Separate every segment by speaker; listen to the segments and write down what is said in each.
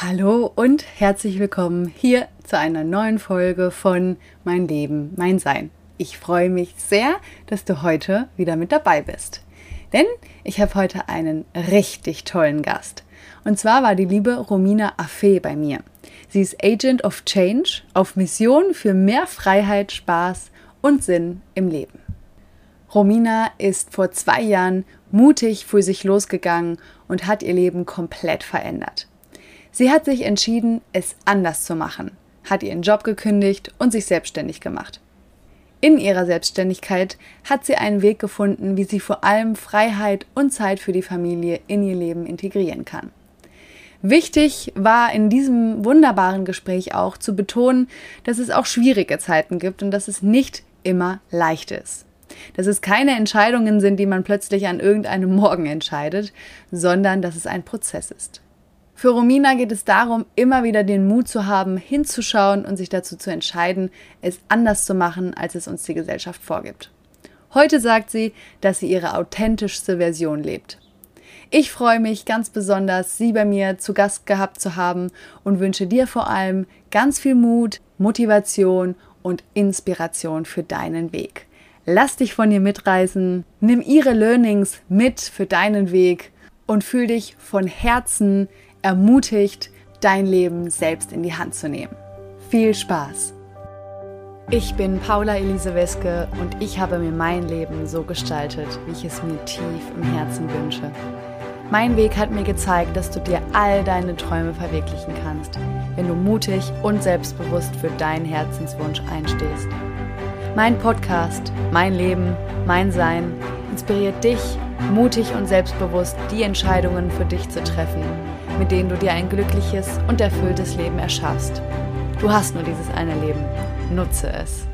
Speaker 1: Hallo und herzlich willkommen hier zu einer neuen Folge von Mein Leben, mein Sein. Ich freue mich sehr, dass du heute wieder mit dabei bist. Denn ich habe heute einen richtig tollen Gast. Und zwar war die liebe Romina Affe bei mir. Sie ist Agent of Change auf Mission für mehr Freiheit, Spaß und Sinn im Leben. Romina ist vor zwei Jahren mutig für sich losgegangen und hat ihr Leben komplett verändert. Sie hat sich entschieden, es anders zu machen, hat ihren Job gekündigt und sich selbstständig gemacht. In ihrer Selbstständigkeit hat sie einen Weg gefunden, wie sie vor allem Freiheit und Zeit für die Familie in ihr Leben integrieren kann. Wichtig war in diesem wunderbaren Gespräch auch zu betonen, dass es auch schwierige Zeiten gibt und dass es nicht immer leicht ist. Dass es keine Entscheidungen sind, die man plötzlich an irgendeinem Morgen entscheidet, sondern dass es ein Prozess ist. Für Romina geht es darum, immer wieder den Mut zu haben, hinzuschauen und sich dazu zu entscheiden, es anders zu machen, als es uns die Gesellschaft vorgibt. Heute sagt sie, dass sie ihre authentischste Version lebt. Ich freue mich ganz besonders, Sie bei mir zu Gast gehabt zu haben und wünsche dir vor allem ganz viel Mut, Motivation und Inspiration für deinen Weg. Lass dich von ihr mitreißen, nimm ihre Learnings mit für deinen Weg und fühl dich von Herzen ermutigt, dein Leben selbst in die Hand zu nehmen. Viel Spaß! Ich bin Paula Elise Weske und ich habe mir mein Leben so gestaltet, wie ich es mir tief im Herzen wünsche. Mein Weg hat mir gezeigt, dass du dir all deine Träume verwirklichen kannst, wenn du mutig und selbstbewusst für deinen Herzenswunsch einstehst. Mein Podcast, mein Leben, mein Sein inspiriert dich, mutig und selbstbewusst die Entscheidungen für dich zu treffen mit denen du dir ein glückliches und erfülltes Leben erschaffst. Du hast nur dieses eine Leben. Nutze es.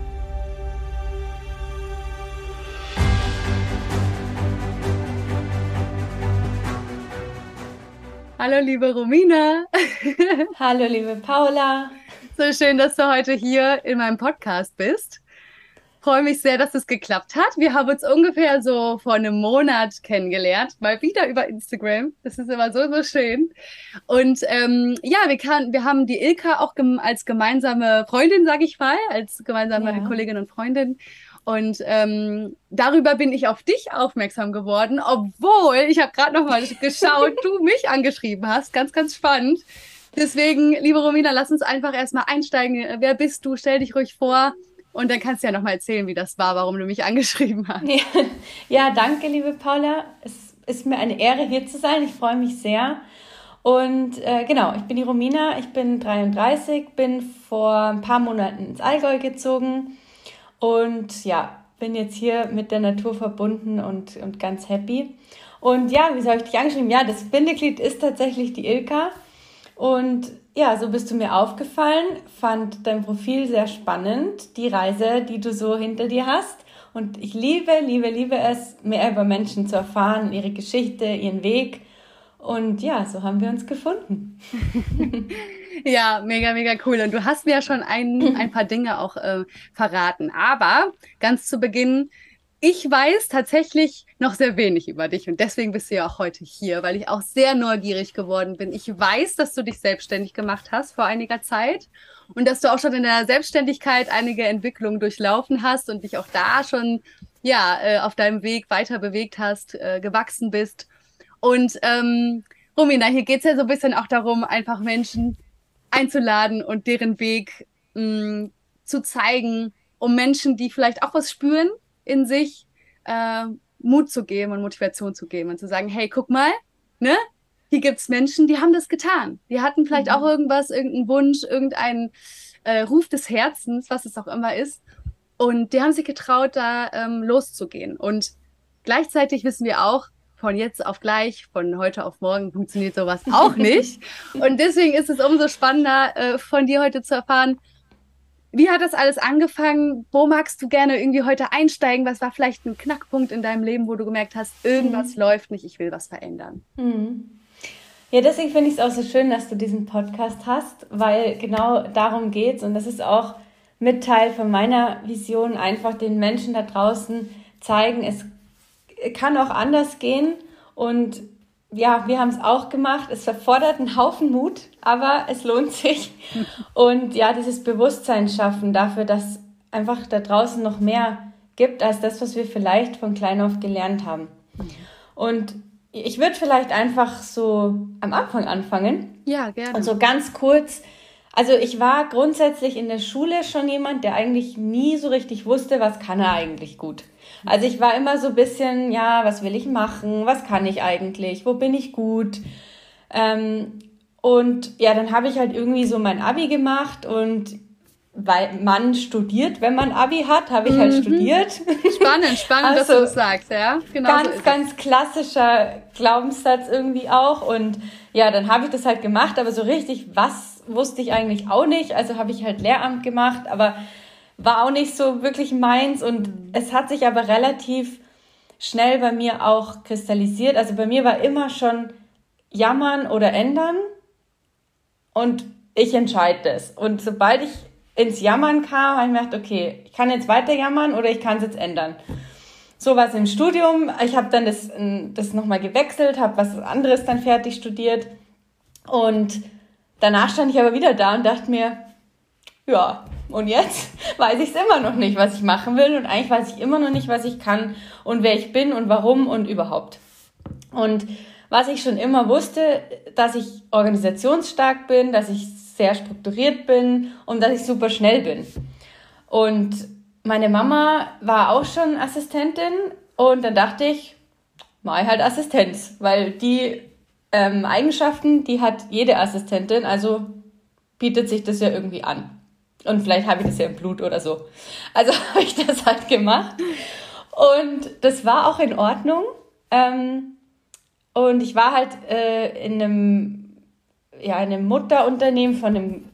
Speaker 1: Hallo liebe Romina.
Speaker 2: Hallo liebe Paula.
Speaker 1: So schön, dass du heute hier in meinem Podcast bist freue mich sehr, dass es geklappt hat. Wir haben uns ungefähr so vor einem Monat kennengelernt, mal wieder über Instagram. Das ist immer so, so schön. Und ähm, ja, wir, kann, wir haben die Ilka auch gem als gemeinsame Freundin, sage ich mal, als gemeinsame ja. Kollegin und Freundin. Und ähm, darüber bin ich auf dich aufmerksam geworden, obwohl ich habe gerade noch mal geschaut, du mich angeschrieben hast. Ganz, ganz spannend. Deswegen, liebe Romina, lass uns einfach erstmal einsteigen. Wer bist du? Stell dich ruhig vor. Und dann kannst du ja nochmal erzählen, wie das war, warum du mich angeschrieben hast.
Speaker 2: Ja, ja, danke, liebe Paula. Es ist mir eine Ehre, hier zu sein. Ich freue mich sehr. Und äh, genau, ich bin die Romina, ich bin 33, bin vor ein paar Monaten ins Allgäu gezogen und ja, bin jetzt hier mit der Natur verbunden und, und ganz happy. Und ja, wie soll ich dich angeschrieben? Ja, das Bindeglied ist tatsächlich die Ilka. Und ja, so bist du mir aufgefallen, fand dein Profil sehr spannend, die Reise, die du so hinter dir hast. Und ich liebe, liebe, liebe es, mehr über Menschen zu erfahren, ihre Geschichte, ihren Weg. Und ja, so haben wir uns gefunden.
Speaker 1: ja, mega, mega cool. Und du hast mir ja schon ein, ein paar Dinge auch äh, verraten. Aber ganz zu Beginn ich weiß tatsächlich noch sehr wenig über dich und deswegen bist du ja auch heute hier, weil ich auch sehr neugierig geworden bin. Ich weiß, dass du dich selbstständig gemacht hast vor einiger Zeit und dass du auch schon in der Selbstständigkeit einige Entwicklungen durchlaufen hast und dich auch da schon ja äh, auf deinem Weg weiter bewegt hast, äh, gewachsen bist. Und ähm, Romina, hier geht es ja so ein bisschen auch darum, einfach Menschen einzuladen und deren Weg mh, zu zeigen, um Menschen, die vielleicht auch was spüren, in sich äh, Mut zu geben und Motivation zu geben und zu sagen, hey, guck mal, ne? Hier gibt's Menschen, die haben das getan. Die hatten vielleicht mhm. auch irgendwas, irgendeinen Wunsch, irgendeinen äh, Ruf des Herzens, was es auch immer ist. Und die haben sich getraut, da ähm, loszugehen. Und gleichzeitig wissen wir auch, von jetzt auf gleich, von heute auf morgen funktioniert sowas auch nicht. Und deswegen ist es umso spannender, äh, von dir heute zu erfahren, wie hat das alles angefangen? Wo magst du gerne irgendwie heute einsteigen? Was war vielleicht ein Knackpunkt in deinem Leben, wo du gemerkt hast, irgendwas mhm. läuft nicht, ich will was verändern?
Speaker 2: Mhm. Ja, deswegen finde ich es auch so schön, dass du diesen Podcast hast, weil genau darum geht es und das ist auch mit Teil von meiner Vision, einfach den Menschen da draußen zeigen, es kann auch anders gehen und ja, wir haben es auch gemacht. Es erfordert einen Haufen Mut, aber es lohnt sich. Und ja, dieses Bewusstsein schaffen dafür, dass einfach da draußen noch mehr gibt als das, was wir vielleicht von klein auf gelernt haben. Und ich würde vielleicht einfach so am Anfang anfangen.
Speaker 1: Ja, gerne.
Speaker 2: Und so ganz kurz. Also ich war grundsätzlich in der Schule schon jemand, der eigentlich nie so richtig wusste, was kann er eigentlich gut. Also ich war immer so ein bisschen, ja, was will ich machen? Was kann ich eigentlich? Wo bin ich gut? Ähm, und ja, dann habe ich halt irgendwie so mein Abi gemacht und weil man studiert, wenn man Abi hat, habe ich halt mhm. studiert.
Speaker 1: Spannend, spannend, also, dass du das sagst, ja.
Speaker 2: Genau ganz, so ganz klassischer Glaubenssatz irgendwie auch. Und ja, dann habe ich das halt gemacht, aber so richtig, was wusste ich eigentlich auch nicht. Also habe ich halt Lehramt gemacht, aber war auch nicht so wirklich meins. Und es hat sich aber relativ schnell bei mir auch kristallisiert. Also bei mir war immer schon jammern oder ändern. Und ich entscheide das. Und sobald ich ins Jammern kam, habe ich mir gedacht, okay, ich kann jetzt weiter jammern oder ich kann es jetzt ändern. So war es im Studium. Ich habe dann das, das nochmal gewechselt, habe was anderes dann fertig studiert. Und danach stand ich aber wieder da und dachte mir, ja, und jetzt weiß ich es immer noch nicht, was ich machen will. Und eigentlich weiß ich immer noch nicht, was ich kann und wer ich bin und warum und überhaupt. Und was ich schon immer wusste, dass ich organisationsstark bin, dass ich sehr strukturiert bin und dass ich super schnell bin. Und meine Mama war auch schon Assistentin und dann dachte ich, mal halt Assistenz, weil die ähm, Eigenschaften, die hat jede Assistentin, also bietet sich das ja irgendwie an. Und vielleicht habe ich das ja im Blut oder so. Also habe ich das halt gemacht. Und das war auch in Ordnung. Ähm, und ich war halt äh, in einem ja, in einem Mutterunternehmen von einem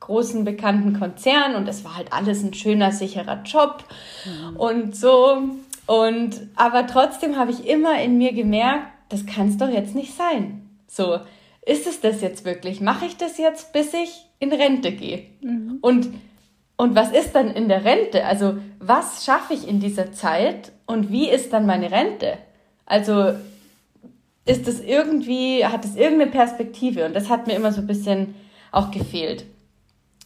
Speaker 2: großen bekannten Konzern und es war halt alles ein schöner, sicherer Job mhm. und so. Und aber trotzdem habe ich immer in mir gemerkt, das kann es doch jetzt nicht sein. So, ist es das jetzt wirklich? Mache ich das jetzt, bis ich in Rente gehe? Mhm. Und, und was ist dann in der Rente? Also, was schaffe ich in dieser Zeit und wie ist dann meine Rente? Also, ist es irgendwie, hat es irgendeine Perspektive und das hat mir immer so ein bisschen auch gefehlt.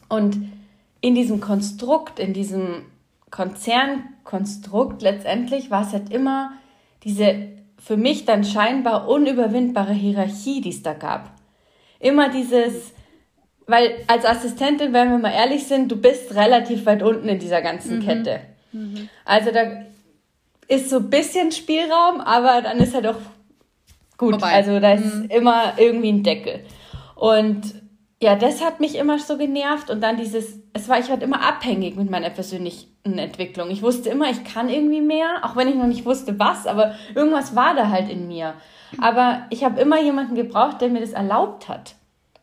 Speaker 2: Und in diesem Konstrukt, in diesem Konzernkonstrukt letztendlich war es halt immer diese für mich dann scheinbar unüberwindbare Hierarchie, die es da gab. Immer dieses, weil als Assistentin, wenn wir mal ehrlich sind, du bist relativ weit unten in dieser ganzen mhm. Kette. Mhm. Also da ist so ein bisschen Spielraum, aber dann ist halt auch gut. Vorbei. Also da ist mhm. immer irgendwie ein Deckel. Und ja, das hat mich immer so genervt und dann dieses, es war, ich war immer abhängig mit meiner persönlichen Entwicklung. Ich wusste immer, ich kann irgendwie mehr, auch wenn ich noch nicht wusste was, aber irgendwas war da halt in mir. Aber ich habe immer jemanden gebraucht, der mir das erlaubt hat.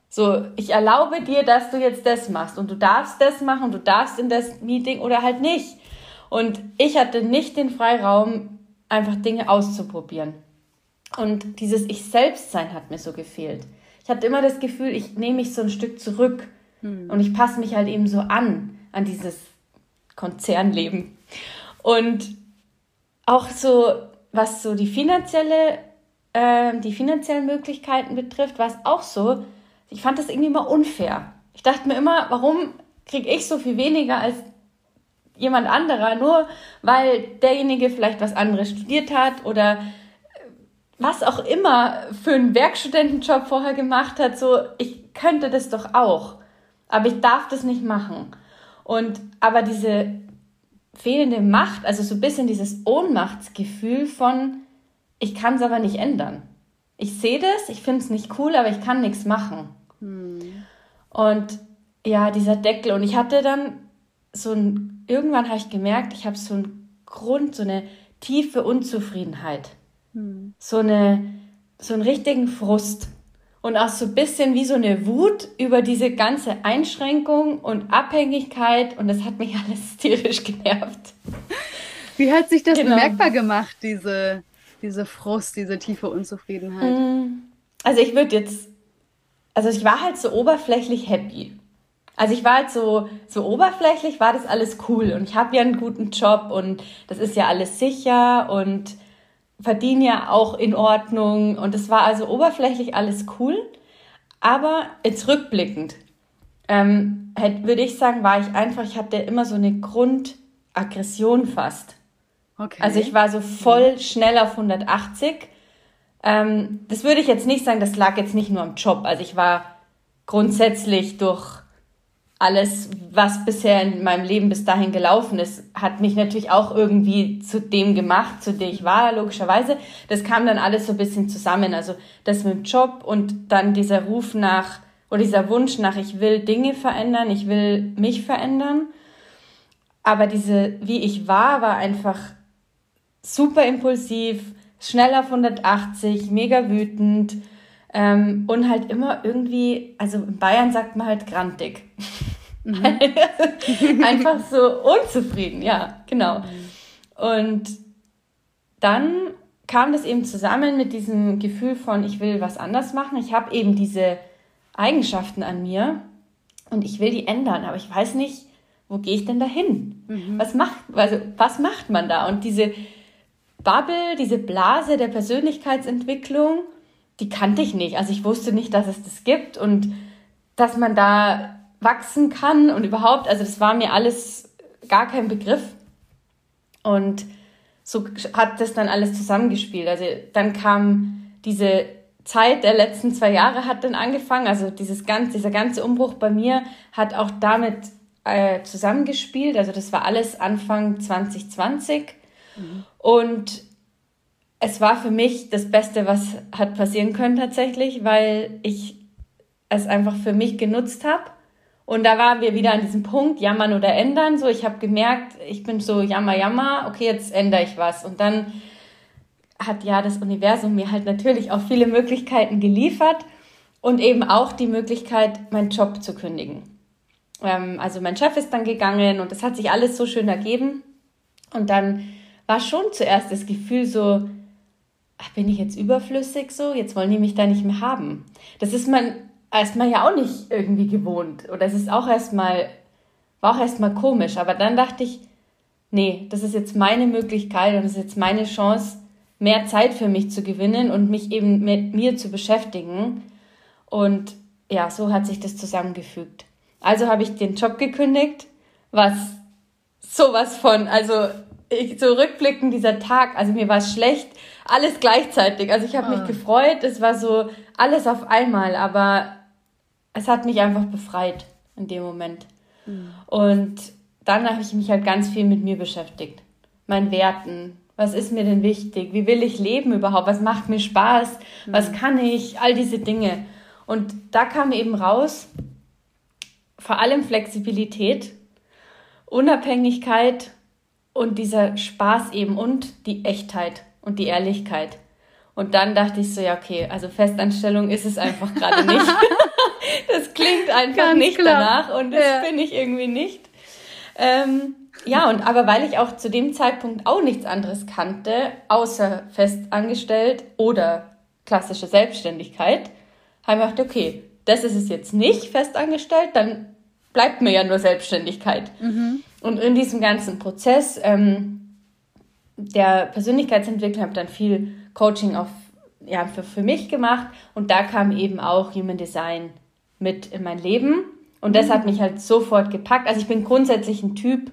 Speaker 2: So, ich erlaube dir, dass du jetzt das machst und du darfst das machen, du darfst in das Meeting oder halt nicht. Und ich hatte nicht den Freiraum, einfach Dinge auszuprobieren. Und dieses Ich selbst sein hat mir so gefehlt. Ich hatte immer das Gefühl, ich nehme mich so ein Stück zurück hm. und ich passe mich halt eben so an, an dieses Konzernleben. Und auch so, was so die finanzielle, äh, die finanziellen Möglichkeiten betrifft, war es auch so, ich fand das irgendwie immer unfair. Ich dachte mir immer, warum kriege ich so viel weniger als jemand anderer, nur weil derjenige vielleicht was anderes studiert hat oder was auch immer für einen Werkstudentenjob vorher gemacht hat, so, ich könnte das doch auch, aber ich darf das nicht machen. Und, aber diese fehlende Macht, also so ein bisschen dieses Ohnmachtsgefühl von, ich kann es aber nicht ändern. Ich sehe das, ich finde es nicht cool, aber ich kann nichts machen. Hm. Und ja, dieser Deckel. Und ich hatte dann so ein, irgendwann habe ich gemerkt, ich habe so einen Grund, so eine tiefe Unzufriedenheit. Hm. So, eine, so einen richtigen Frust. Und auch so ein bisschen wie so eine Wut über diese ganze Einschränkung und Abhängigkeit. Und das hat mich alles tierisch genervt.
Speaker 1: Wie hat sich das genau. bemerkbar gemacht, diese, diese Frust, diese tiefe Unzufriedenheit? Hm.
Speaker 2: Also ich würde jetzt, also ich war halt so oberflächlich happy. Also ich war halt so, so oberflächlich, war das alles cool und ich habe ja einen guten Job und das ist ja alles sicher und verdiene ja auch in Ordnung und es war also oberflächlich alles cool. Aber jetzt rückblickend, ähm, würde ich sagen, war ich einfach, ich hatte immer so eine Grundaggression fast. Okay. Also ich war so voll schnell auf 180. Ähm, das würde ich jetzt nicht sagen, das lag jetzt nicht nur am Job. Also ich war grundsätzlich durch alles, was bisher in meinem Leben bis dahin gelaufen ist, hat mich natürlich auch irgendwie zu dem gemacht, zu dem ich war, logischerweise. Das kam dann alles so ein bisschen zusammen. Also das mit dem Job und dann dieser Ruf nach, oder dieser Wunsch nach, ich will Dinge verändern, ich will mich verändern. Aber diese, wie ich war, war einfach super impulsiv, schnell auf 180, mega wütend ähm, und halt immer irgendwie, also in Bayern sagt man halt grantig. Mhm. Einfach so unzufrieden, ja, genau. Und dann kam das eben zusammen mit diesem Gefühl von, ich will was anders machen. Ich habe eben diese Eigenschaften an mir und ich will die ändern, aber ich weiß nicht, wo gehe ich denn dahin? Mhm. Was macht, also was macht man da? Und diese Bubble, diese Blase der Persönlichkeitsentwicklung, die kannte ich nicht. Also ich wusste nicht, dass es das gibt und dass man da wachsen kann und überhaupt, also das war mir alles gar kein Begriff. Und so hat das dann alles zusammengespielt. Also dann kam diese Zeit der letzten zwei Jahre hat dann angefangen. Also dieses ganze, dieser ganze Umbruch bei mir hat auch damit äh, zusammengespielt. Also das war alles Anfang 2020. Mhm. Und es war für mich das Beste, was hat passieren können tatsächlich, weil ich es einfach für mich genutzt habe. Und da waren wir wieder an diesem Punkt, jammern oder ändern. So, ich habe gemerkt, ich bin so jammer, jammer, okay, jetzt ändere ich was. Und dann hat ja das Universum mir halt natürlich auch viele Möglichkeiten geliefert und eben auch die Möglichkeit, meinen Job zu kündigen. Ähm, also mein Chef ist dann gegangen und es hat sich alles so schön ergeben. Und dann war schon zuerst das Gefühl so, ach, bin ich jetzt überflüssig so? Jetzt wollen die mich da nicht mehr haben. Das ist man erstmal ja auch nicht irgendwie gewohnt. Oder es ist auch erstmal, war auch erstmal komisch. Aber dann dachte ich, nee, das ist jetzt meine Möglichkeit und das ist jetzt meine Chance, mehr Zeit für mich zu gewinnen und mich eben mit mir zu beschäftigen. Und ja, so hat sich das zusammengefügt. Also habe ich den Job gekündigt, was sowas von, also ich, so dieser Tag, also mir war es schlecht, alles gleichzeitig. Also ich habe ah. mich gefreut, es war so alles auf einmal, aber es hat mich einfach befreit in dem Moment. Mhm. Und dann habe ich mich halt ganz viel mit mir beschäftigt. Meinen Werten. Was ist mir denn wichtig? Wie will ich leben überhaupt? Was macht mir Spaß? Mhm. Was kann ich? All diese Dinge. Und da kam eben raus, vor allem Flexibilität, Unabhängigkeit und dieser Spaß eben und die Echtheit und die Ehrlichkeit. Und dann dachte ich so, ja, okay, also Festanstellung ist es einfach gerade nicht. das klingt einfach Ganz nicht klar. danach und das ja. bin ich irgendwie nicht. Ähm, ja, und aber weil ich auch zu dem Zeitpunkt auch nichts anderes kannte, außer festangestellt oder klassische Selbstständigkeit, habe ich gedacht, okay, das ist es jetzt nicht festangestellt, dann bleibt mir ja nur Selbstständigkeit. Mhm. Und in diesem ganzen Prozess ähm, der Persönlichkeitsentwicklung habe dann viel Coaching auf, ja, für, für mich gemacht und da kam eben auch Human Design mit in mein Leben und das hat mich halt sofort gepackt. Also ich bin grundsätzlich ein Typ,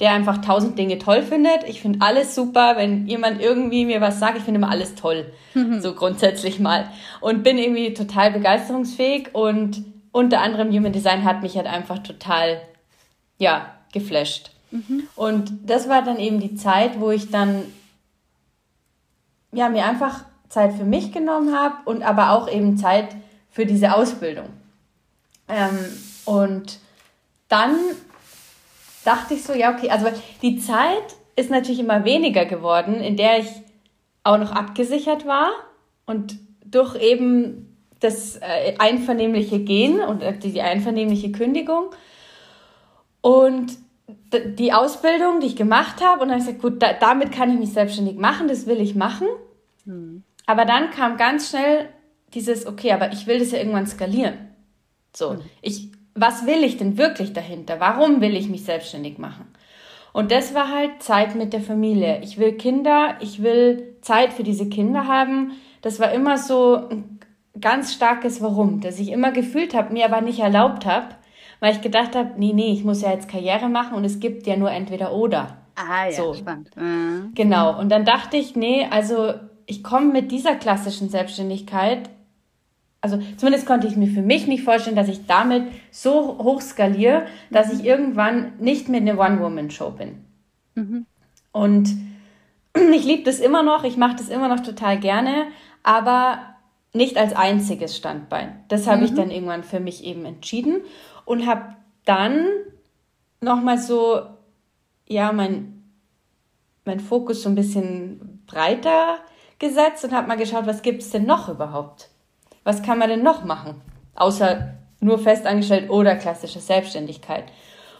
Speaker 2: der einfach tausend Dinge toll findet. Ich finde alles super, wenn jemand irgendwie mir was sagt, ich finde immer alles toll, mhm. so grundsätzlich mal und bin irgendwie total begeisterungsfähig und unter anderem Human Design hat mich halt einfach total, ja, geflasht. Und das war dann eben die Zeit, wo ich dann, ja, mir einfach Zeit für mich genommen habe und aber auch eben Zeit für diese Ausbildung. Ähm, und dann dachte ich so, ja, okay, also die Zeit ist natürlich immer weniger geworden, in der ich auch noch abgesichert war und durch eben das äh, einvernehmliche Gehen und äh, die einvernehmliche Kündigung. Und die Ausbildung, die ich gemacht habe, und dann habe ich gesagt, gut, da, damit kann ich mich selbstständig machen, das will ich machen. Mhm. Aber dann kam ganz schnell dieses, okay, aber ich will das ja irgendwann skalieren. So, mhm. ich, was will ich denn wirklich dahinter? Warum will ich mich selbstständig machen? Und das war halt Zeit mit der Familie. Ich will Kinder, ich will Zeit für diese Kinder haben. Das war immer so ein ganz starkes Warum, das ich immer gefühlt habe, mir aber nicht erlaubt habe, weil ich gedacht habe, nee, nee, ich muss ja jetzt Karriere machen und es gibt ja nur entweder oder.
Speaker 1: Ah ja, so. spannend. Mhm.
Speaker 2: Genau, und dann dachte ich, nee, also ich komme mit dieser klassischen Selbstständigkeit, also zumindest konnte ich mir für mich nicht vorstellen, dass ich damit so hoch skaliere, dass ich irgendwann nicht mehr eine One-Woman-Show bin. Mhm. Und ich liebe das immer noch, ich mache das immer noch total gerne, aber nicht als einziges Standbein. Das habe mhm. ich dann irgendwann für mich eben entschieden und habe dann nochmal so, ja, mein, mein Fokus so ein bisschen breiter gesetzt und habe mal geschaut, was gibt es denn noch überhaupt? Was kann man denn noch machen? Außer nur festangestellt oder klassische Selbstständigkeit.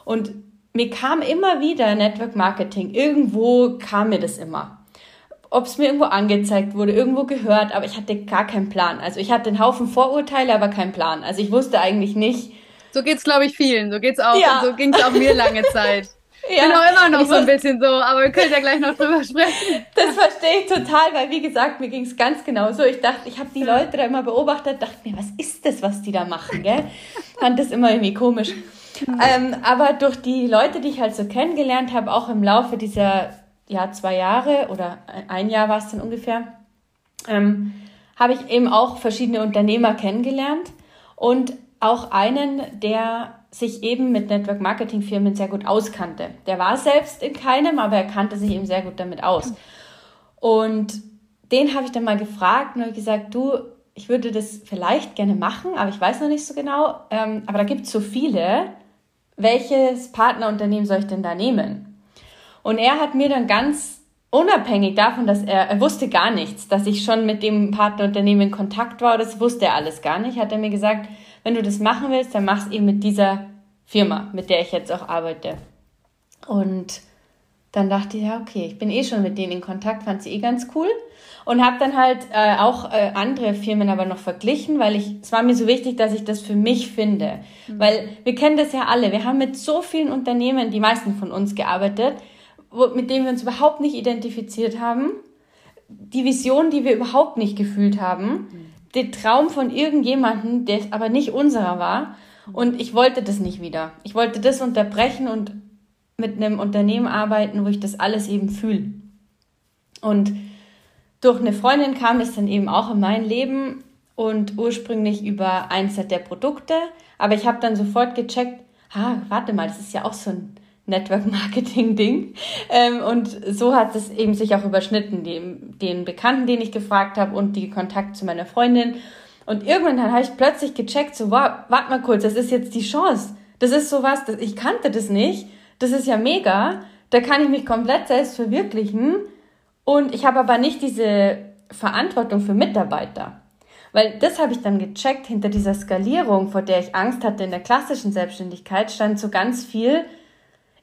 Speaker 2: Und mir kam immer wieder Network Marketing. Irgendwo kam mir das immer. Ob es mir irgendwo angezeigt wurde, irgendwo gehört, aber ich hatte gar keinen Plan. Also ich hatte einen Haufen Vorurteile, aber keinen Plan. Also ich wusste eigentlich nicht.
Speaker 1: So geht's, glaube ich, vielen. So geht's auch. Ja. So ging es auch mir lange Zeit. Ja. Bin auch immer noch so ein bisschen so, aber wir können ja gleich noch drüber sprechen.
Speaker 2: Das verstehe ich total, weil wie gesagt, mir ging es ganz genau so. Ich dachte, ich habe die Leute da immer beobachtet, dachte mir, was ist das, was die da machen, gell? Fand das immer irgendwie komisch. Ähm, aber durch die Leute, die ich halt so kennengelernt habe, auch im Laufe dieser ja, zwei Jahre oder ein Jahr war es dann ungefähr, ähm, habe ich eben auch verschiedene Unternehmer kennengelernt und auch einen, der sich eben mit Network Marketing Firmen sehr gut auskannte. Der war selbst in keinem, aber er kannte sich eben sehr gut damit aus. Und den habe ich dann mal gefragt und habe gesagt, du, ich würde das vielleicht gerne machen, aber ich weiß noch nicht so genau. Ähm, aber da gibt es so viele welches Partnerunternehmen soll ich denn da nehmen? Und er hat mir dann ganz unabhängig davon, dass er, er wusste gar nichts, dass ich schon mit dem Partnerunternehmen in Kontakt war, das wusste er alles gar nicht, hat er mir gesagt, wenn du das machen willst, dann mach's eben mit dieser Firma, mit der ich jetzt auch arbeite. Und dann dachte ich, ja, okay, ich bin eh schon mit denen in Kontakt, fand sie eh ganz cool und habe dann halt äh, auch äh, andere Firmen aber noch verglichen, weil ich es war mir so wichtig, dass ich das für mich finde, mhm. weil wir kennen das ja alle, wir haben mit so vielen Unternehmen, die meisten von uns gearbeitet, wo, mit denen wir uns überhaupt nicht identifiziert haben, die Vision, die wir überhaupt nicht gefühlt haben, mhm. Den Traum von irgendjemanden, der aber nicht unserer war und ich wollte das nicht wieder. Ich wollte das unterbrechen und mit einem Unternehmen arbeiten, wo ich das alles eben fühle. Und durch eine Freundin kam es dann eben auch in mein Leben und ursprünglich über eins der Produkte. Aber ich habe dann sofort gecheckt, ha, warte mal, das ist ja auch so ein Network-Marketing-Ding. Ähm, und so hat es eben sich auch überschnitten, den, den Bekannten, den ich gefragt habe und die Kontakt zu meiner Freundin. Und irgendwann habe ich plötzlich gecheckt, so, wow, warte mal kurz, das ist jetzt die Chance. Das ist sowas, das, ich kannte das nicht. Das ist ja mega. Da kann ich mich komplett selbst verwirklichen. Und ich habe aber nicht diese Verantwortung für Mitarbeiter. Weil das habe ich dann gecheckt, hinter dieser Skalierung, vor der ich Angst hatte in der klassischen Selbstständigkeit, stand so ganz viel,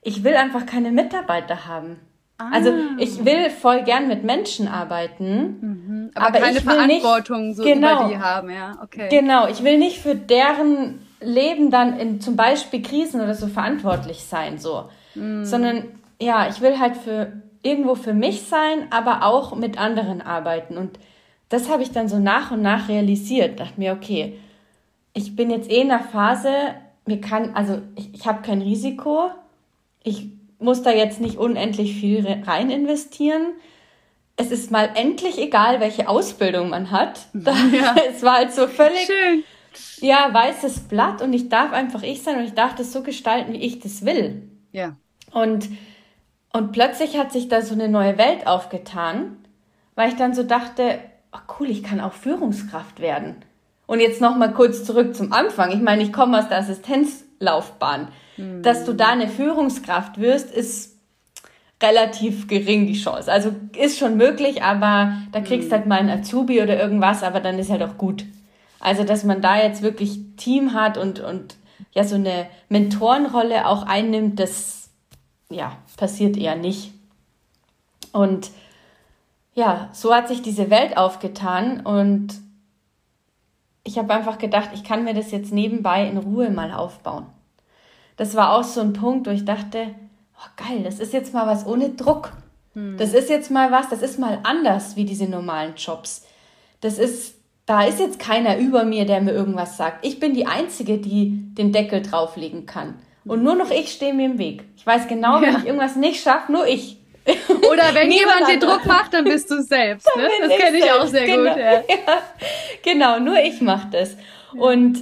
Speaker 2: ich will einfach keine Mitarbeiter haben. Ah. Also ich will voll gern mit Menschen arbeiten,
Speaker 1: mhm. aber, aber, keine Verantwortung nicht, so genau, über die haben, ja, okay.
Speaker 2: Genau, ich will nicht für deren Leben dann in zum Beispiel Krisen oder so verantwortlich sein, so, mhm. sondern ja, ich will halt für irgendwo für mich sein, aber auch mit anderen arbeiten. Und das habe ich dann so nach und nach realisiert. Dachte mir, okay, ich bin jetzt eh in der Phase, mir kann, also ich, ich habe kein Risiko, ich muss da jetzt nicht unendlich viel rein investieren. Es ist mal endlich egal, welche Ausbildung man hat. Da, ja. es war halt so völlig, Schön. ja, weißes Blatt und ich darf einfach ich sein und ich darf das so gestalten, wie ich das will.
Speaker 1: Ja.
Speaker 2: Und und plötzlich hat sich da so eine neue Welt aufgetan, weil ich dann so dachte, oh cool, ich kann auch Führungskraft werden. Und jetzt noch mal kurz zurück zum Anfang. Ich meine, ich komme aus der Assistenzlaufbahn. Mhm. Dass du da eine Führungskraft wirst, ist relativ gering die Chance. Also ist schon möglich, aber da kriegst mhm. halt mal ein Azubi oder irgendwas, aber dann ist halt auch gut. Also, dass man da jetzt wirklich Team hat und, und ja, so eine Mentorenrolle auch einnimmt, das ja, passiert eher nicht. Und ja, so hat sich diese Welt aufgetan und ich habe einfach gedacht, ich kann mir das jetzt nebenbei in Ruhe mal aufbauen. Das war auch so ein Punkt, wo ich dachte, oh geil, das ist jetzt mal was ohne Druck. Hm. Das ist jetzt mal was, das ist mal anders wie diese normalen Jobs. Das ist da ist jetzt keiner über mir, der mir irgendwas sagt. Ich bin die Einzige, die den Deckel drauflegen kann. Und nur noch ich stehe mir im Weg. Ich weiß genau, wenn ja. ich irgendwas nicht schaffe, nur ich.
Speaker 1: Oder wenn jemand dir Druck macht, dann bist du selbst. Ne? Das kenne ich auch sehr
Speaker 2: genau.
Speaker 1: gut. Ja. ja.
Speaker 2: Genau, nur ich mache das. Und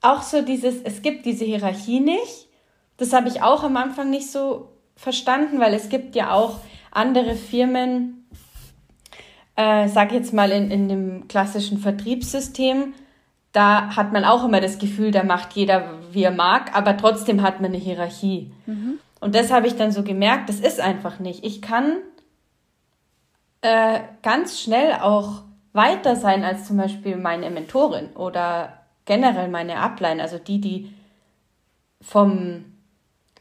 Speaker 2: auch so dieses, es gibt diese Hierarchie nicht. Das habe ich auch am Anfang nicht so verstanden, weil es gibt ja auch andere Firmen, äh, sag jetzt mal in, in dem klassischen Vertriebssystem, da hat man auch immer das Gefühl, da macht jeder, wie er mag, aber trotzdem hat man eine Hierarchie. Mhm. Und das habe ich dann so gemerkt, das ist einfach nicht. Ich kann äh, ganz schnell auch weiter sein als zum Beispiel meine Mentorin oder generell meine Ablein, also die, die vom,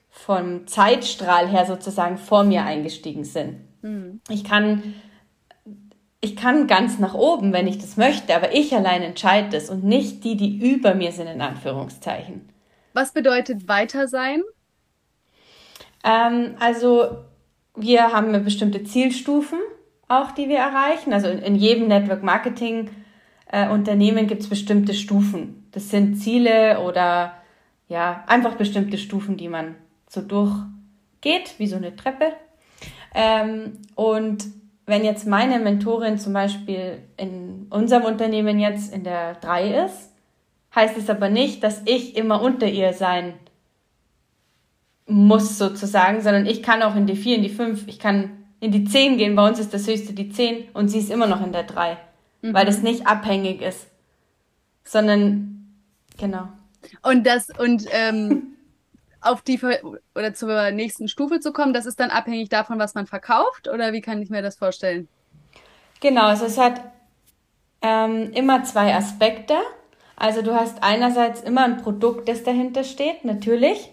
Speaker 2: vom Zeitstrahl her sozusagen vor mir eingestiegen sind. Mhm. Ich kann ich kann ganz nach oben, wenn ich das möchte, aber ich allein entscheide das und nicht die, die über mir sind, in Anführungszeichen.
Speaker 1: Was bedeutet weiter sein?
Speaker 2: Ähm, also wir haben bestimmte Zielstufen auch, die wir erreichen. Also in, in jedem Network Marketing äh, Unternehmen gibt es bestimmte Stufen. Das sind Ziele oder ja, einfach bestimmte Stufen, die man so durchgeht, wie so eine Treppe. Ähm, und wenn jetzt meine Mentorin zum Beispiel in unserem Unternehmen jetzt in der 3 ist, heißt es aber nicht, dass ich immer unter ihr sein muss sozusagen, sondern ich kann auch in die 4, in die 5, ich kann in die 10 gehen, bei uns ist das höchste die 10 und sie ist immer noch in der 3, mhm. weil das nicht abhängig ist, sondern genau.
Speaker 1: Und das, und ähm, auf die oder zur nächsten Stufe zu kommen, das ist dann abhängig davon, was man verkauft oder wie kann ich mir das vorstellen?
Speaker 2: Genau, also es hat ähm, immer zwei Aspekte. Also du hast einerseits immer ein Produkt, das dahinter steht, natürlich.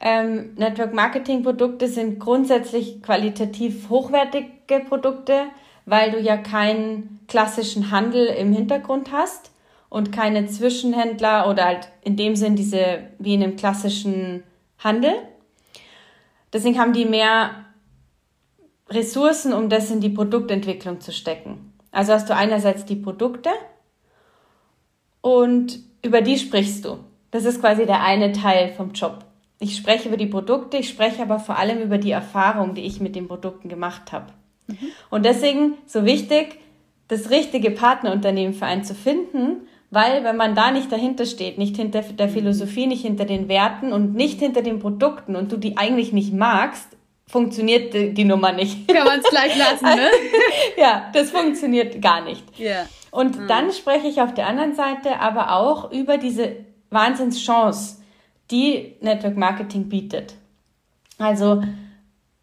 Speaker 2: Ähm, Network Marketing Produkte sind grundsätzlich qualitativ hochwertige Produkte, weil du ja keinen klassischen Handel im Hintergrund hast und keine Zwischenhändler oder halt in dem Sinn diese wie in einem klassischen Handel. Deswegen haben die mehr Ressourcen, um das in die Produktentwicklung zu stecken. Also hast du einerseits die Produkte und über die sprichst du. Das ist quasi der eine Teil vom Job. Ich spreche über die Produkte, ich spreche aber vor allem über die Erfahrung, die ich mit den Produkten gemacht habe. Mhm. Und deswegen so wichtig, das richtige Partnerunternehmen für einen zu finden, weil wenn man da nicht dahinter steht, nicht hinter der Philosophie, nicht hinter den Werten und nicht hinter den Produkten und du die eigentlich nicht magst, funktioniert die, Nummer nicht.
Speaker 1: Kann man es gleich lassen, ne?
Speaker 2: ja, das funktioniert gar nicht.
Speaker 1: Yeah.
Speaker 2: Und mhm. dann spreche ich auf der anderen Seite aber auch über diese Wahnsinnschance, die Network Marketing bietet. Also,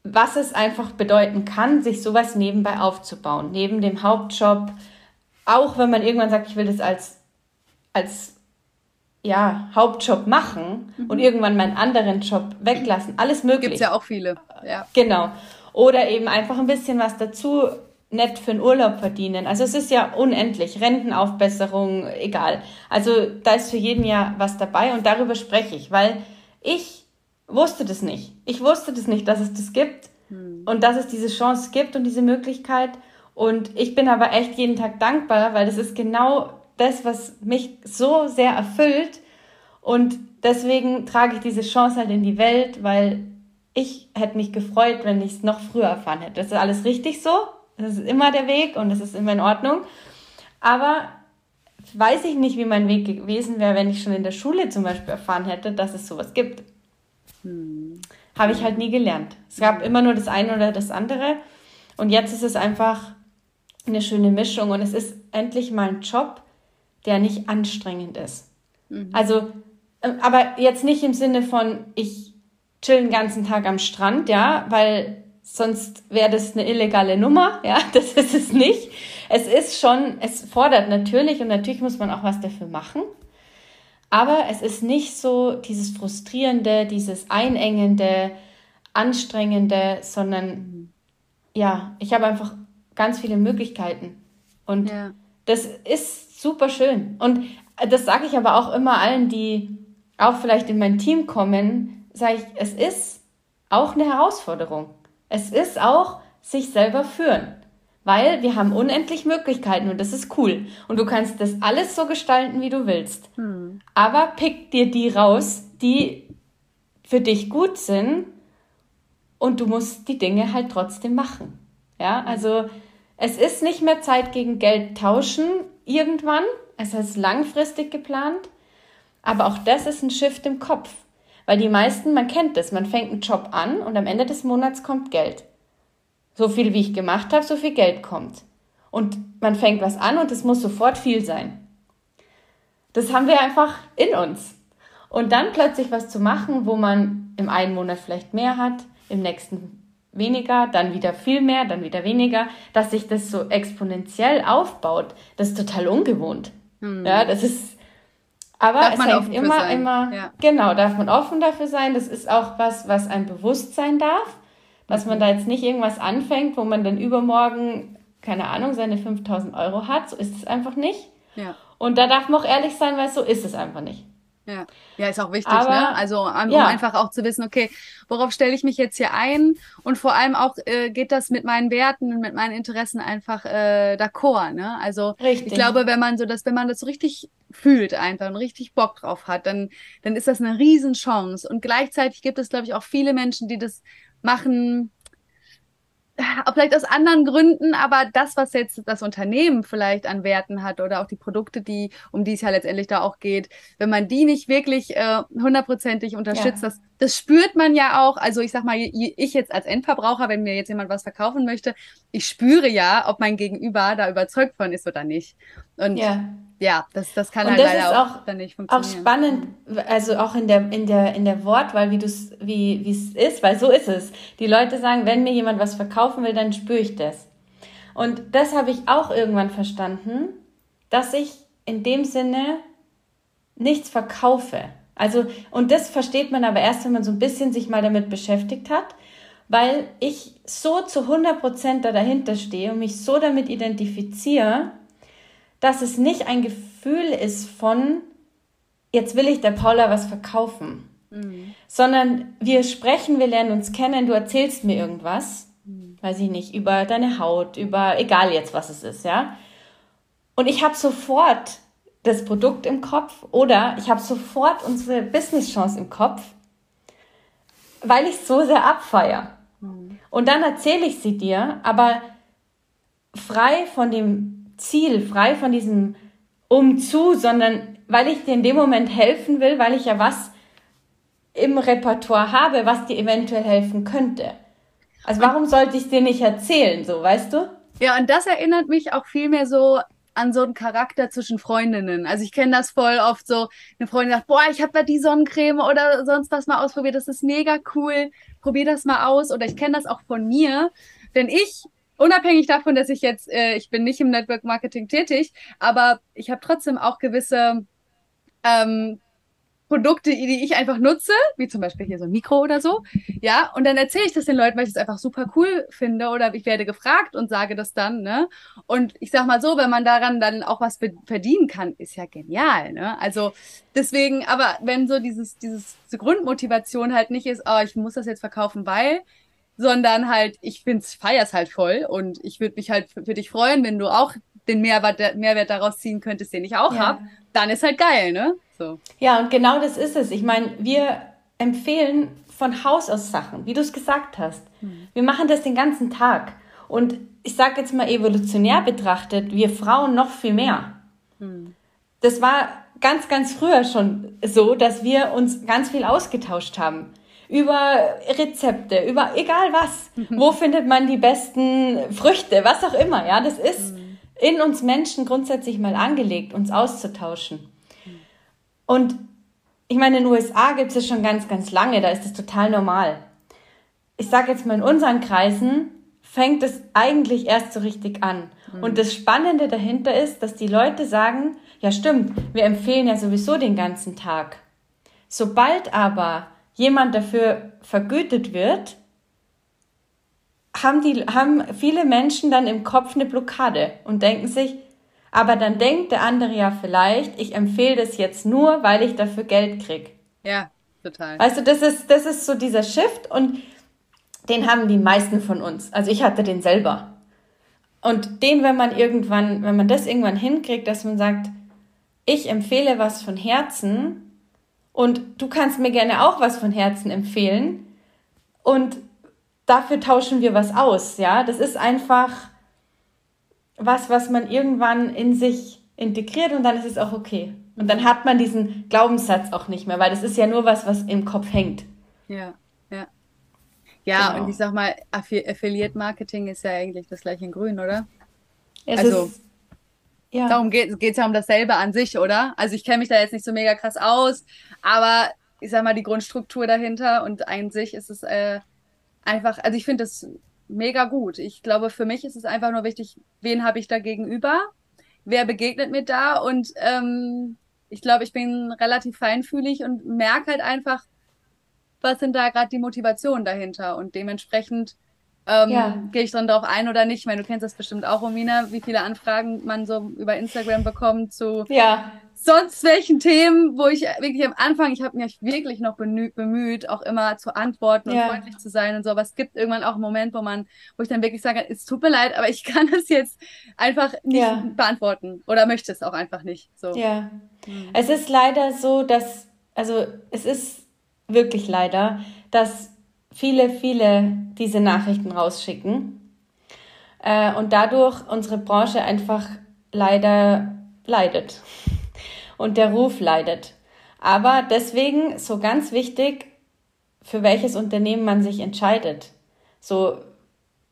Speaker 2: was es einfach bedeuten kann, sich sowas nebenbei aufzubauen, neben dem Hauptjob, auch wenn man irgendwann sagt, ich will das als als ja, Hauptjob machen mhm. und irgendwann meinen anderen Job weglassen. Alles möglich.
Speaker 1: Gibt ja auch viele. Ja.
Speaker 2: Genau. Oder eben einfach ein bisschen was dazu nett für den Urlaub verdienen. Also es ist ja unendlich. Rentenaufbesserung, egal. Also da ist für jeden ja was dabei und darüber spreche ich, weil ich wusste das nicht. Ich wusste das nicht, dass es das gibt hm. und dass es diese Chance gibt und diese Möglichkeit. Und ich bin aber echt jeden Tag dankbar, weil das ist genau das, was mich so sehr erfüllt. Und deswegen trage ich diese Chance halt in die Welt, weil ich hätte mich gefreut, wenn ich es noch früher erfahren hätte. Das ist alles richtig so. Das ist immer der Weg und das ist immer in Ordnung. Aber weiß ich nicht, wie mein Weg gewesen wäre, wenn ich schon in der Schule zum Beispiel erfahren hätte, dass es sowas gibt. Hm. Habe ich halt nie gelernt. Es gab immer nur das eine oder das andere. Und jetzt ist es einfach eine schöne Mischung und es ist endlich mal ein Job, der nicht anstrengend ist. Mhm. Also, äh, aber jetzt nicht im Sinne von, ich chill den ganzen Tag am Strand, ja, weil sonst wäre das eine illegale Nummer, ja, das ist es nicht. Es ist schon, es fordert natürlich und natürlich muss man auch was dafür machen. Aber es ist nicht so dieses frustrierende, dieses einengende, anstrengende, sondern ja, ich habe einfach ganz viele Möglichkeiten. Und ja. das ist super schön. Und das sage ich aber auch immer allen, die auch vielleicht in mein Team kommen, sage ich, es ist auch eine Herausforderung. Es ist auch sich selber führen. Weil wir haben unendlich Möglichkeiten und das ist cool. Und du kannst das alles so gestalten, wie du willst. Hm. Aber pick dir die raus, die für dich gut sind und du musst die Dinge halt trotzdem machen. Ja, also es ist nicht mehr Zeit gegen Geld tauschen irgendwann. Es ist langfristig geplant. Aber auch das ist ein Shift im Kopf. Weil die meisten, man kennt das, man fängt einen Job an und am Ende des Monats kommt Geld. So viel, wie ich gemacht habe, so viel Geld kommt. Und man fängt was an und es muss sofort viel sein. Das haben wir einfach in uns. Und dann plötzlich was zu machen, wo man im einen Monat vielleicht mehr hat, im nächsten weniger, dann wieder viel mehr, dann wieder weniger, dass sich das so exponentiell aufbaut, das ist total ungewohnt. Hm. Ja, das ist, aber darf es hängt immer, immer, ja. genau, darf man offen dafür sein. Das ist auch was, was ein Bewusstsein darf, dass man da jetzt nicht irgendwas anfängt, wo man dann übermorgen, keine Ahnung, seine 5000 Euro hat. So ist es einfach nicht. Ja. Und da darf man auch ehrlich sein, weil so ist es einfach nicht.
Speaker 1: Ja. ja, ist auch wichtig, ne? Aber, ne? Also um ja. einfach auch zu wissen, okay, worauf stelle ich mich jetzt hier ein? Und vor allem auch äh, geht das mit meinen Werten und mit meinen Interessen einfach äh, d'accord, ne? Also richtig. ich glaube, wenn man so das, wenn man das so richtig fühlt einfach und richtig Bock drauf hat, dann, dann ist das eine Riesenchance. Und gleichzeitig gibt es, glaube ich, auch viele Menschen, die das machen, vielleicht aus anderen Gründen, aber das, was jetzt das Unternehmen vielleicht an Werten hat oder auch die Produkte, die, um die es ja letztendlich da auch geht, wenn man die nicht wirklich äh, hundertprozentig unterstützt, ja. das, das spürt man ja auch. Also ich sag mal, ich jetzt als Endverbraucher, wenn mir jetzt jemand was verkaufen möchte, ich spüre ja, ob mein Gegenüber da überzeugt von ist oder nicht. Und ja ja, das, das kann halt das leider auch, auch, dann nicht
Speaker 2: funktionieren. Auch spannend, also auch in der, in der, in der Wortwahl, wie es wie, ist, weil so ist es. Die Leute sagen, wenn mir jemand was verkaufen will, dann spüre ich das. Und das habe ich auch irgendwann verstanden, dass ich in dem Sinne nichts verkaufe. Also, und das versteht man aber erst, wenn man so ein bisschen sich mal damit beschäftigt hat, weil ich so zu 100% da dahinter stehe und mich so damit identifiziere, dass es nicht ein Gefühl ist von, jetzt will ich der Paula was verkaufen, mhm. sondern wir sprechen, wir lernen uns kennen, du erzählst mir irgendwas, mhm. weiß ich nicht, über deine Haut, über egal jetzt, was es ist, ja. Und ich habe sofort das Produkt im Kopf oder ich habe sofort unsere Business-Chance im Kopf, weil ich so sehr abfeier. Mhm. Und dann erzähle ich sie dir, aber frei von dem Ziel, frei von diesem Umzu, sondern weil ich dir in dem Moment helfen will, weil ich ja was im Repertoire habe, was dir eventuell helfen könnte. Also warum sollte ich dir nicht erzählen, so, weißt du?
Speaker 1: Ja, und das erinnert mich auch viel mehr so an so einen Charakter zwischen Freundinnen. Also ich kenne das voll oft so, eine Freundin sagt, boah, ich habe da die Sonnencreme oder sonst was mal ausprobiert, das ist mega cool, probier das mal aus. Oder ich kenne das auch von mir, wenn ich unabhängig davon, dass ich jetzt, äh, ich bin nicht im Network Marketing tätig, aber ich habe trotzdem auch gewisse ähm, Produkte, die ich einfach nutze, wie zum Beispiel hier so ein Mikro oder so. Ja, und dann erzähle ich das den Leuten, weil ich es einfach super cool finde oder ich werde gefragt und sage das dann, ne? Und ich sag mal so, wenn man daran dann auch was verdienen kann, ist ja genial, ne? Also deswegen, aber wenn so dieses, dieses diese Grundmotivation halt nicht ist, oh, ich muss das jetzt verkaufen, weil sondern halt, ich find's, feier's halt voll und ich würde mich halt für, für, dich freuen, wenn du auch den Mehrwert, Mehrwert daraus ziehen könntest, den ich auch ja. habe, dann ist halt geil, ne? So.
Speaker 2: Ja, und genau das ist es. Ich meine, wir empfehlen von Haus aus Sachen, wie du es gesagt hast. Hm. Wir machen das den ganzen Tag. Und ich sage jetzt mal evolutionär betrachtet, wir Frauen noch viel mehr. Hm. Das war ganz, ganz früher schon so, dass wir uns ganz viel ausgetauscht haben über Rezepte, über egal was. Mhm. Wo findet man die besten Früchte, was auch immer. Ja, das ist mhm. in uns Menschen grundsätzlich mal angelegt, uns auszutauschen. Mhm. Und ich meine, in den USA gibt es das schon ganz, ganz lange, da ist das total normal. Ich sage jetzt mal, in unseren Kreisen fängt es eigentlich erst so richtig an. Mhm. Und das Spannende dahinter ist, dass die Leute sagen, ja stimmt, wir empfehlen ja sowieso den ganzen Tag. Sobald aber jemand dafür vergütet wird, haben, die, haben viele Menschen dann im Kopf eine Blockade und denken sich, aber dann denkt der andere ja vielleicht, ich empfehle das jetzt nur, weil ich dafür Geld krieg.
Speaker 1: Ja, total.
Speaker 2: Weißt du, das ist, das ist so dieser Shift und den haben die meisten von uns. Also ich hatte den selber. und den, wenn man irgendwann, wenn man das irgendwann hinkriegt, dass man sagt, ich empfehle was von Herzen und du kannst mir gerne auch was von Herzen empfehlen und dafür tauschen wir was aus, ja. Das ist einfach was, was man irgendwann in sich integriert und dann ist es auch okay. Und dann hat man diesen Glaubenssatz auch nicht mehr, weil das ist ja nur was, was im Kopf hängt.
Speaker 1: Ja, ja. Ja, genau. und ich sag mal, Affiliate Marketing ist ja eigentlich das gleiche in Grün, oder? Es also, ist, ja. darum geht es ja um dasselbe an sich, oder? Also, ich kenne mich da jetzt nicht so mega krass aus, aber ich sag mal, die Grundstruktur dahinter und an sich ist es äh, einfach, also ich finde das mega gut. Ich glaube, für mich ist es einfach nur wichtig, wen habe ich da gegenüber? Wer begegnet mir da? Und ähm, ich glaube, ich bin relativ feinfühlig und merke halt einfach, was sind da gerade die Motivationen dahinter? Und dementsprechend ähm, ja. gehe ich dann darauf ein oder nicht. Ich meine, du kennst das bestimmt auch, Romina, wie viele Anfragen man so über Instagram bekommt zu ja sonst welchen Themen, wo ich wirklich am Anfang, ich habe mich wirklich noch bemüht, auch immer zu antworten und ja. freundlich zu sein und so. Aber es gibt irgendwann auch einen Moment, wo man, wo ich dann wirklich sage, es tut mir leid, aber ich kann es jetzt einfach nicht ja. beantworten oder möchte es auch einfach nicht. So.
Speaker 2: Ja. Hm. Es ist leider so, dass, also es ist wirklich leider, dass viele, viele diese Nachrichten rausschicken äh, und dadurch unsere Branche einfach leider leidet und der Ruf leidet. Aber deswegen so ganz wichtig, für welches Unternehmen man sich entscheidet. So,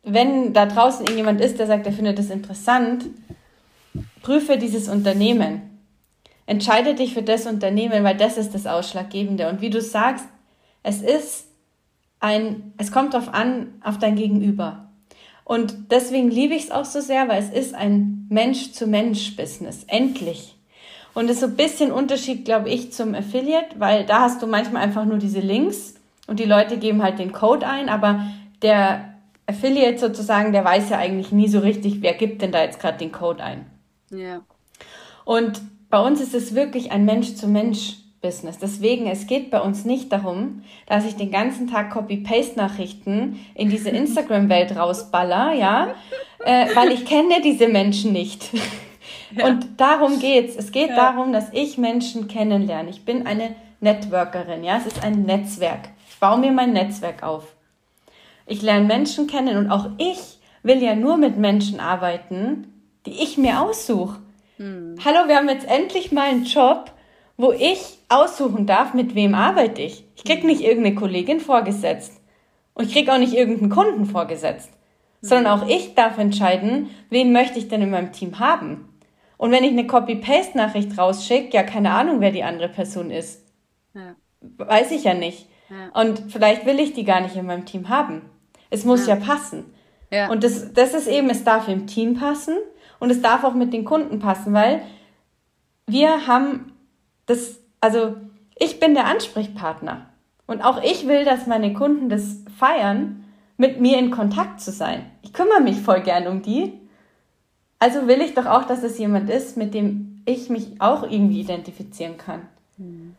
Speaker 2: wenn da draußen irgendjemand ist, der sagt, er findet es interessant, prüfe dieses Unternehmen. Entscheide dich für das Unternehmen, weil das ist das Ausschlaggebende. Und wie du sagst, es ist ein, es kommt darauf an, auf dein Gegenüber. Und deswegen liebe ich es auch so sehr, weil es ist ein Mensch-zu-Mensch-Business. Endlich. Und ist so ein bisschen Unterschied, glaube ich, zum Affiliate, weil da hast du manchmal einfach nur diese Links und die Leute geben halt den Code ein, aber der Affiliate sozusagen, der weiß ja eigentlich nie so richtig, wer gibt denn da jetzt gerade den Code ein. Ja. Und bei uns ist es wirklich ein Mensch-zu-Mensch-Business. Deswegen, es geht bei uns nicht darum, dass ich den ganzen Tag Copy-Paste-Nachrichten in diese Instagram-Welt rausballer, ja, äh, weil ich kenne diese Menschen nicht. Und darum geht's. Es geht ja. darum, dass ich Menschen kennenlerne. Ich bin eine Networkerin, ja. Es ist ein Netzwerk. Ich baue mir mein Netzwerk auf. Ich lerne Menschen kennen und auch ich will ja nur mit Menschen arbeiten, die ich mir aussuche. Hm. Hallo, wir haben jetzt endlich mal einen Job, wo ich aussuchen darf, mit wem arbeite ich. Ich krieg hm. nicht irgendeine Kollegin vorgesetzt. Und ich krieg auch nicht irgendeinen Kunden vorgesetzt. Sondern hm. auch ich darf entscheiden, wen möchte ich denn in meinem Team haben. Und wenn ich eine Copy-Paste-Nachricht rausschicke, ja, keine Ahnung, wer die andere Person ist. Ja. Weiß ich ja nicht. Ja. Und vielleicht will ich die gar nicht in meinem Team haben. Es muss ja, ja passen. Ja. Und das, das ist eben, es darf im Team passen und es darf auch mit den Kunden passen, weil wir haben das, also ich bin der Ansprechpartner. Und auch ich will, dass meine Kunden das feiern, mit mir in Kontakt zu sein. Ich kümmere mich voll gern um die also will ich doch auch, dass es jemand ist, mit dem ich mich auch irgendwie identifizieren kann. Mhm.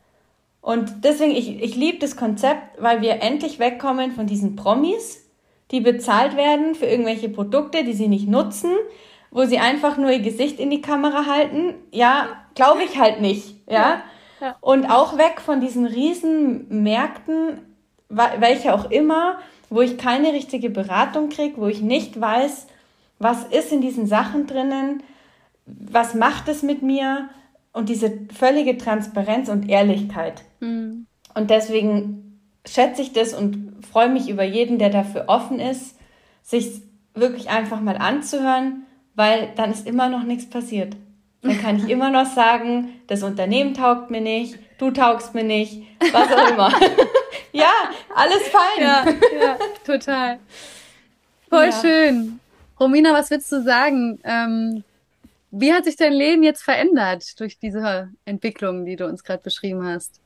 Speaker 2: Und deswegen, ich, ich liebe das Konzept, weil wir endlich wegkommen von diesen Promis, die bezahlt werden für irgendwelche Produkte, die sie nicht nutzen, wo sie einfach nur ihr Gesicht in die Kamera halten. Ja, glaube ich halt nicht. Ja? ja. ja. Und auch weg von diesen riesen Märkten, welche auch immer, wo ich keine richtige Beratung kriege, wo ich nicht weiß, was ist in diesen Sachen drinnen, was macht es mit mir und diese völlige Transparenz und Ehrlichkeit. Mhm. Und deswegen schätze ich das und freue mich über jeden, der dafür offen ist, sich wirklich einfach mal anzuhören, weil dann ist immer noch nichts passiert. Dann kann ich immer noch sagen, das Unternehmen taugt mir nicht, du taugst mir nicht, was auch immer. ja, alles fein.
Speaker 1: Ja, ja total. Voll ja. schön. Romina, was willst du sagen? Ähm, wie hat sich dein Leben jetzt verändert durch diese Entwicklung, die du uns gerade beschrieben hast?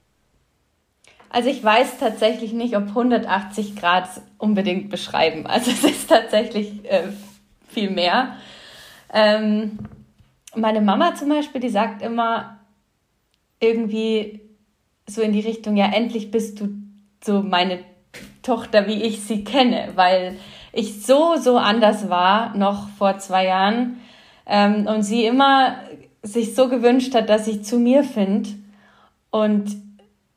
Speaker 2: Also ich weiß tatsächlich nicht, ob 180 Grad unbedingt beschreiben. Also es ist tatsächlich äh, viel mehr. Ähm, meine Mama zum Beispiel, die sagt immer irgendwie so in die Richtung, ja, endlich bist du so meine Tochter, wie ich sie kenne, weil ich so, so anders war, noch vor zwei Jahren. Ähm, und sie immer sich so gewünscht hat, dass ich zu mir finde. Und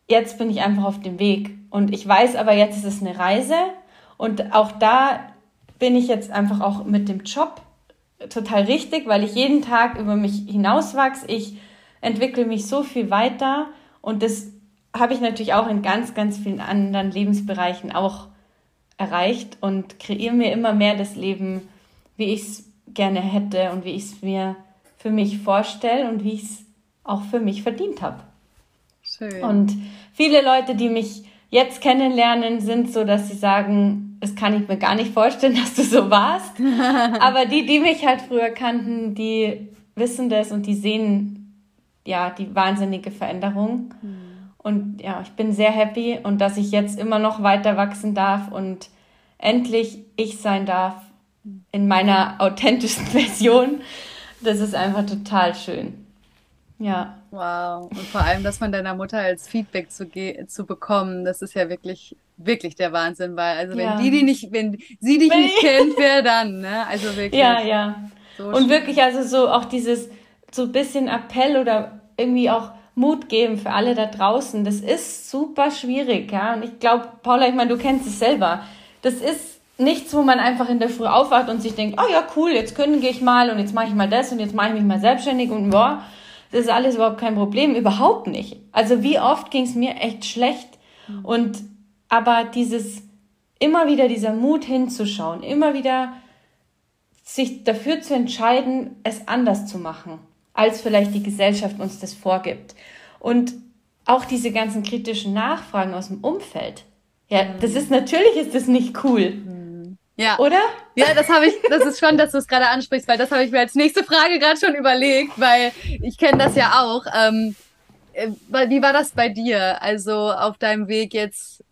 Speaker 2: jetzt bin ich einfach auf dem Weg. Und ich weiß aber, jetzt ist es eine Reise. Und auch da bin ich jetzt einfach auch mit dem Job total richtig, weil ich jeden Tag über mich hinauswachse. Ich entwickle mich so viel weiter und das habe ich natürlich auch in ganz, ganz vielen anderen Lebensbereichen auch erreicht und kreiere mir immer mehr das Leben, wie ich es gerne hätte und wie ich es mir für mich vorstelle und wie ich es auch für mich verdient habe. Schön. Und viele Leute, die mich jetzt kennenlernen, sind so, dass sie sagen, das kann ich mir gar nicht vorstellen, dass du so warst. Aber die, die mich halt früher kannten, die wissen das und die sehen ja die wahnsinnige Veränderung. Mhm. Und ja, ich bin sehr happy und dass ich jetzt immer noch weiter wachsen darf und endlich ich sein darf in meiner authentischsten Version. Das ist einfach total schön. Ja.
Speaker 1: Wow. Und vor allem, dass von deiner Mutter als Feedback zu, zu bekommen, das ist ja wirklich, wirklich der Wahnsinn, weil, also wenn ja. die, die nicht, wenn sie dich nicht kennt, wer dann, ne? Also wirklich.
Speaker 2: Ja, ja. So und wirklich, also so auch dieses, so ein bisschen Appell oder irgendwie auch Mut geben für alle da draußen. Das ist super schwierig, ja. Und ich glaube, Paula, ich meine, du kennst es selber. Das ist nichts, wo man einfach in der Früh aufwacht und sich denkt, oh ja, cool, jetzt kündige ich mal und jetzt mache ich mal das und jetzt mache ich mich mal selbstständig und boah, das ist alles überhaupt kein Problem, überhaupt nicht. Also wie oft ging es mir echt schlecht und aber dieses immer wieder dieser Mut hinzuschauen, immer wieder sich dafür zu entscheiden, es anders zu machen, als vielleicht die Gesellschaft uns das vorgibt. Und auch diese ganzen kritischen Nachfragen aus dem Umfeld. Ja, mhm. das ist natürlich ist das nicht cool.
Speaker 1: Ja. Oder? Ja, das habe ich, das ist schon, dass du es gerade ansprichst, weil das habe ich mir als nächste Frage gerade schon überlegt, weil ich kenne das ja auch. Ähm, äh, wie war das bei dir? Also auf deinem Weg jetzt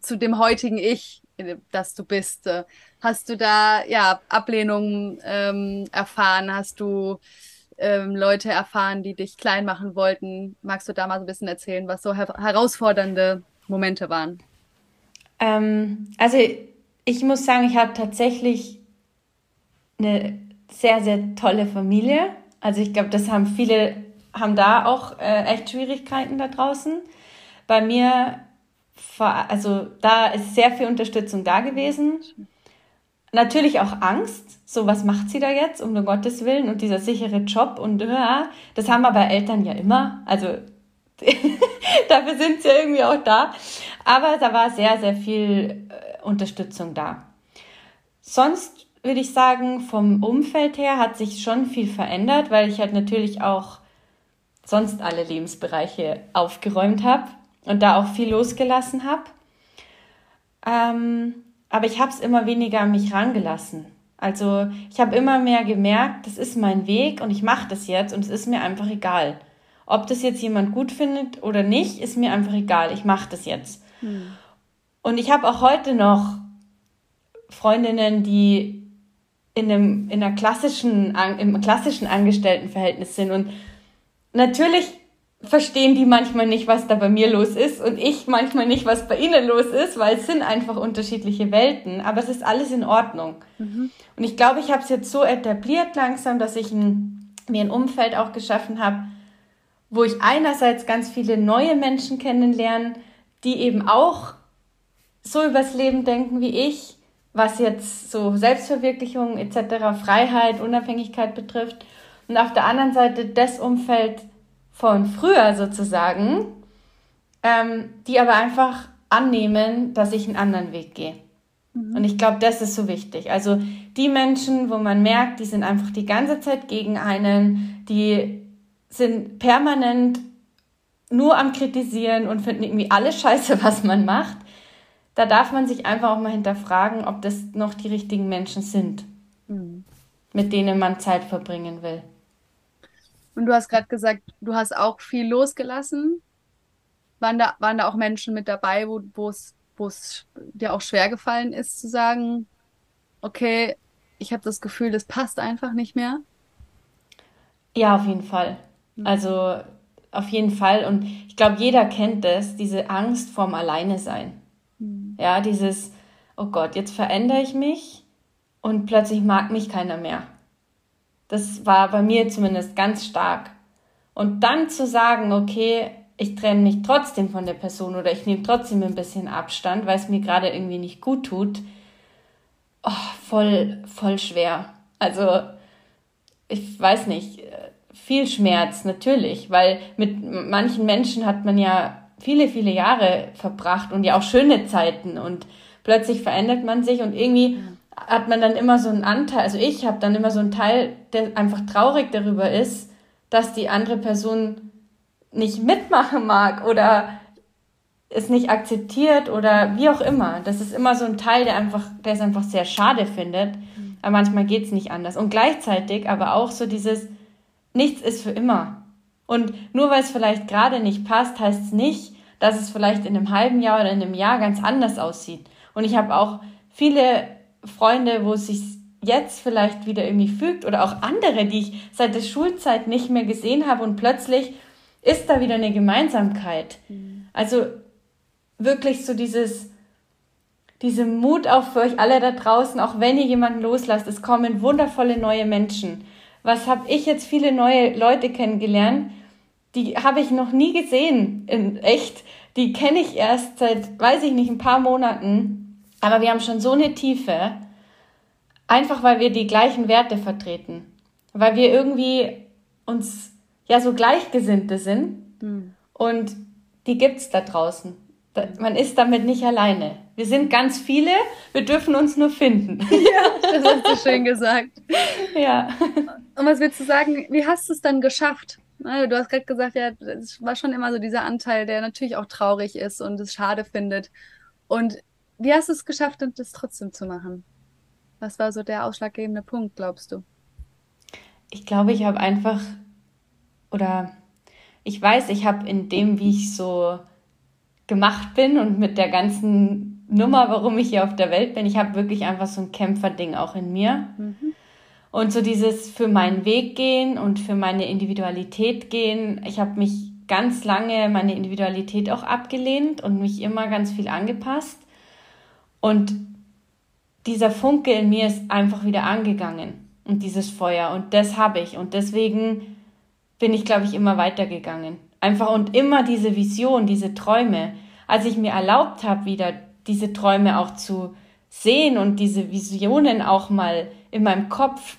Speaker 1: zu dem heutigen Ich, das du bist. Äh, hast du da ja Ablehnung ähm, erfahren? Hast du ähm, Leute erfahren, die dich klein machen wollten? Magst du da mal so ein bisschen erzählen, was so her herausfordernde Momente waren?
Speaker 2: Ähm, also ich muss sagen, ich habe tatsächlich eine sehr, sehr tolle Familie. Also ich glaube, das haben viele, haben da auch äh, echt Schwierigkeiten da draußen. Bei mir, also da ist sehr viel Unterstützung da gewesen. Natürlich auch Angst, so was macht sie da jetzt, um den Gottes Willen und dieser sichere Job und ja, das haben aber Eltern ja immer. Also dafür sind sie ja irgendwie auch da. Aber da war sehr, sehr viel äh, Unterstützung da. Sonst würde ich sagen, vom Umfeld her hat sich schon viel verändert, weil ich halt natürlich auch sonst alle Lebensbereiche aufgeräumt habe und da auch viel losgelassen habe. Ähm, aber ich habe es immer weniger an mich rangelassen. Also ich habe immer mehr gemerkt, das ist mein Weg und ich mache das jetzt und es ist mir einfach egal. Ob das jetzt jemand gut findet oder nicht, ist mir einfach egal. Ich mache das jetzt. Hm. Und ich habe auch heute noch Freundinnen, die in einem in einer klassischen im klassischen Angestelltenverhältnis sind und natürlich verstehen die manchmal nicht, was da bei mir los ist und ich manchmal nicht, was bei ihnen los ist, weil es sind einfach unterschiedliche Welten, aber es ist alles in Ordnung. Mhm. Und ich glaube, ich habe es jetzt so etabliert langsam, dass ich ein, mir ein Umfeld auch geschaffen habe, wo ich einerseits ganz viele neue Menschen kennenlerne, die eben auch so übers Leben denken wie ich, was jetzt so Selbstverwirklichung etc., Freiheit, Unabhängigkeit betrifft. Und auf der anderen Seite das Umfeld von früher sozusagen, ähm, die aber einfach annehmen, dass ich einen anderen Weg gehe. Mhm. Und ich glaube, das ist so wichtig. Also die Menschen, wo man merkt, die sind einfach die ganze Zeit gegen einen, die sind permanent nur am Kritisieren und finden irgendwie alles scheiße, was man macht. Da darf man sich einfach auch mal hinterfragen, ob das noch die richtigen Menschen sind, mhm. mit denen man Zeit verbringen will.
Speaker 1: Und du hast gerade gesagt, du hast auch viel losgelassen. Waren da, waren da auch Menschen mit dabei, wo es wo es dir auch schwer gefallen ist zu sagen, okay, ich habe das Gefühl, das passt einfach nicht mehr?
Speaker 2: Ja, auf jeden Fall. Mhm. Also auf jeden Fall. Und ich glaube, jeder kennt das, diese Angst vorm Alleine sein. Mhm. Ja, dieses oh Gott, jetzt verändere ich mich und plötzlich mag mich keiner mehr. Das war bei mir zumindest ganz stark. Und dann zu sagen, okay, ich trenne mich trotzdem von der Person oder ich nehme trotzdem ein bisschen Abstand, weil es mir gerade irgendwie nicht gut tut, oh, voll, voll schwer. Also, ich weiß nicht, viel Schmerz, natürlich, weil mit manchen Menschen hat man ja viele, viele Jahre verbracht und ja auch schöne Zeiten und plötzlich verändert man sich und irgendwie hat man dann immer so einen Anteil, also ich habe dann immer so einen Teil, der einfach traurig darüber ist, dass die andere Person nicht mitmachen mag oder es nicht akzeptiert oder wie auch immer. Das ist immer so ein Teil, der einfach, der es einfach sehr schade findet. Aber manchmal geht es nicht anders. Und gleichzeitig aber auch so dieses, nichts ist für immer. Und nur weil es vielleicht gerade nicht passt, heißt es nicht, dass es vielleicht in einem halben Jahr oder in einem Jahr ganz anders aussieht. Und ich habe auch viele Freunde, wo es sich jetzt vielleicht wieder irgendwie fügt oder auch andere, die ich seit der Schulzeit nicht mehr gesehen habe und plötzlich ist da wieder eine Gemeinsamkeit. Mhm. Also wirklich so dieses, diese Mut auch für euch alle da draußen, auch wenn ihr jemanden loslasst, es kommen wundervolle neue Menschen. Was habe ich jetzt viele neue Leute kennengelernt, die habe ich noch nie gesehen in echt. Die kenne ich erst seit, weiß ich nicht, ein paar Monaten. Aber wir haben schon so eine Tiefe, einfach weil wir die gleichen Werte vertreten. Weil wir irgendwie uns ja so Gleichgesinnte sind. Mhm. Und die gibt's da draußen. Man ist damit nicht alleine. Wir sind ganz viele, wir dürfen uns nur finden.
Speaker 1: Ja, das hast du schön gesagt. Ja. Und was willst du sagen, wie hast du es dann geschafft? Du hast gerade gesagt, ja, es war schon immer so dieser Anteil, der natürlich auch traurig ist und es schade findet. Und wie hast du es geschafft, das trotzdem zu machen? Was war so der ausschlaggebende Punkt, glaubst du?
Speaker 2: Ich glaube, ich habe einfach, oder ich weiß, ich habe in dem, wie ich so gemacht bin und mit der ganzen Nummer, warum ich hier auf der Welt bin, ich habe wirklich einfach so ein Kämpferding auch in mir. Mhm. Und so dieses für meinen Weg gehen und für meine Individualität gehen. Ich habe mich ganz lange meine Individualität auch abgelehnt und mich immer ganz viel angepasst. Und dieser Funke in mir ist einfach wieder angegangen und dieses Feuer und das habe ich und deswegen bin ich, glaube ich, immer weitergegangen. Einfach und immer diese Vision, diese Träume. Als ich mir erlaubt habe, wieder diese Träume auch zu sehen und diese Visionen auch mal in meinem Kopf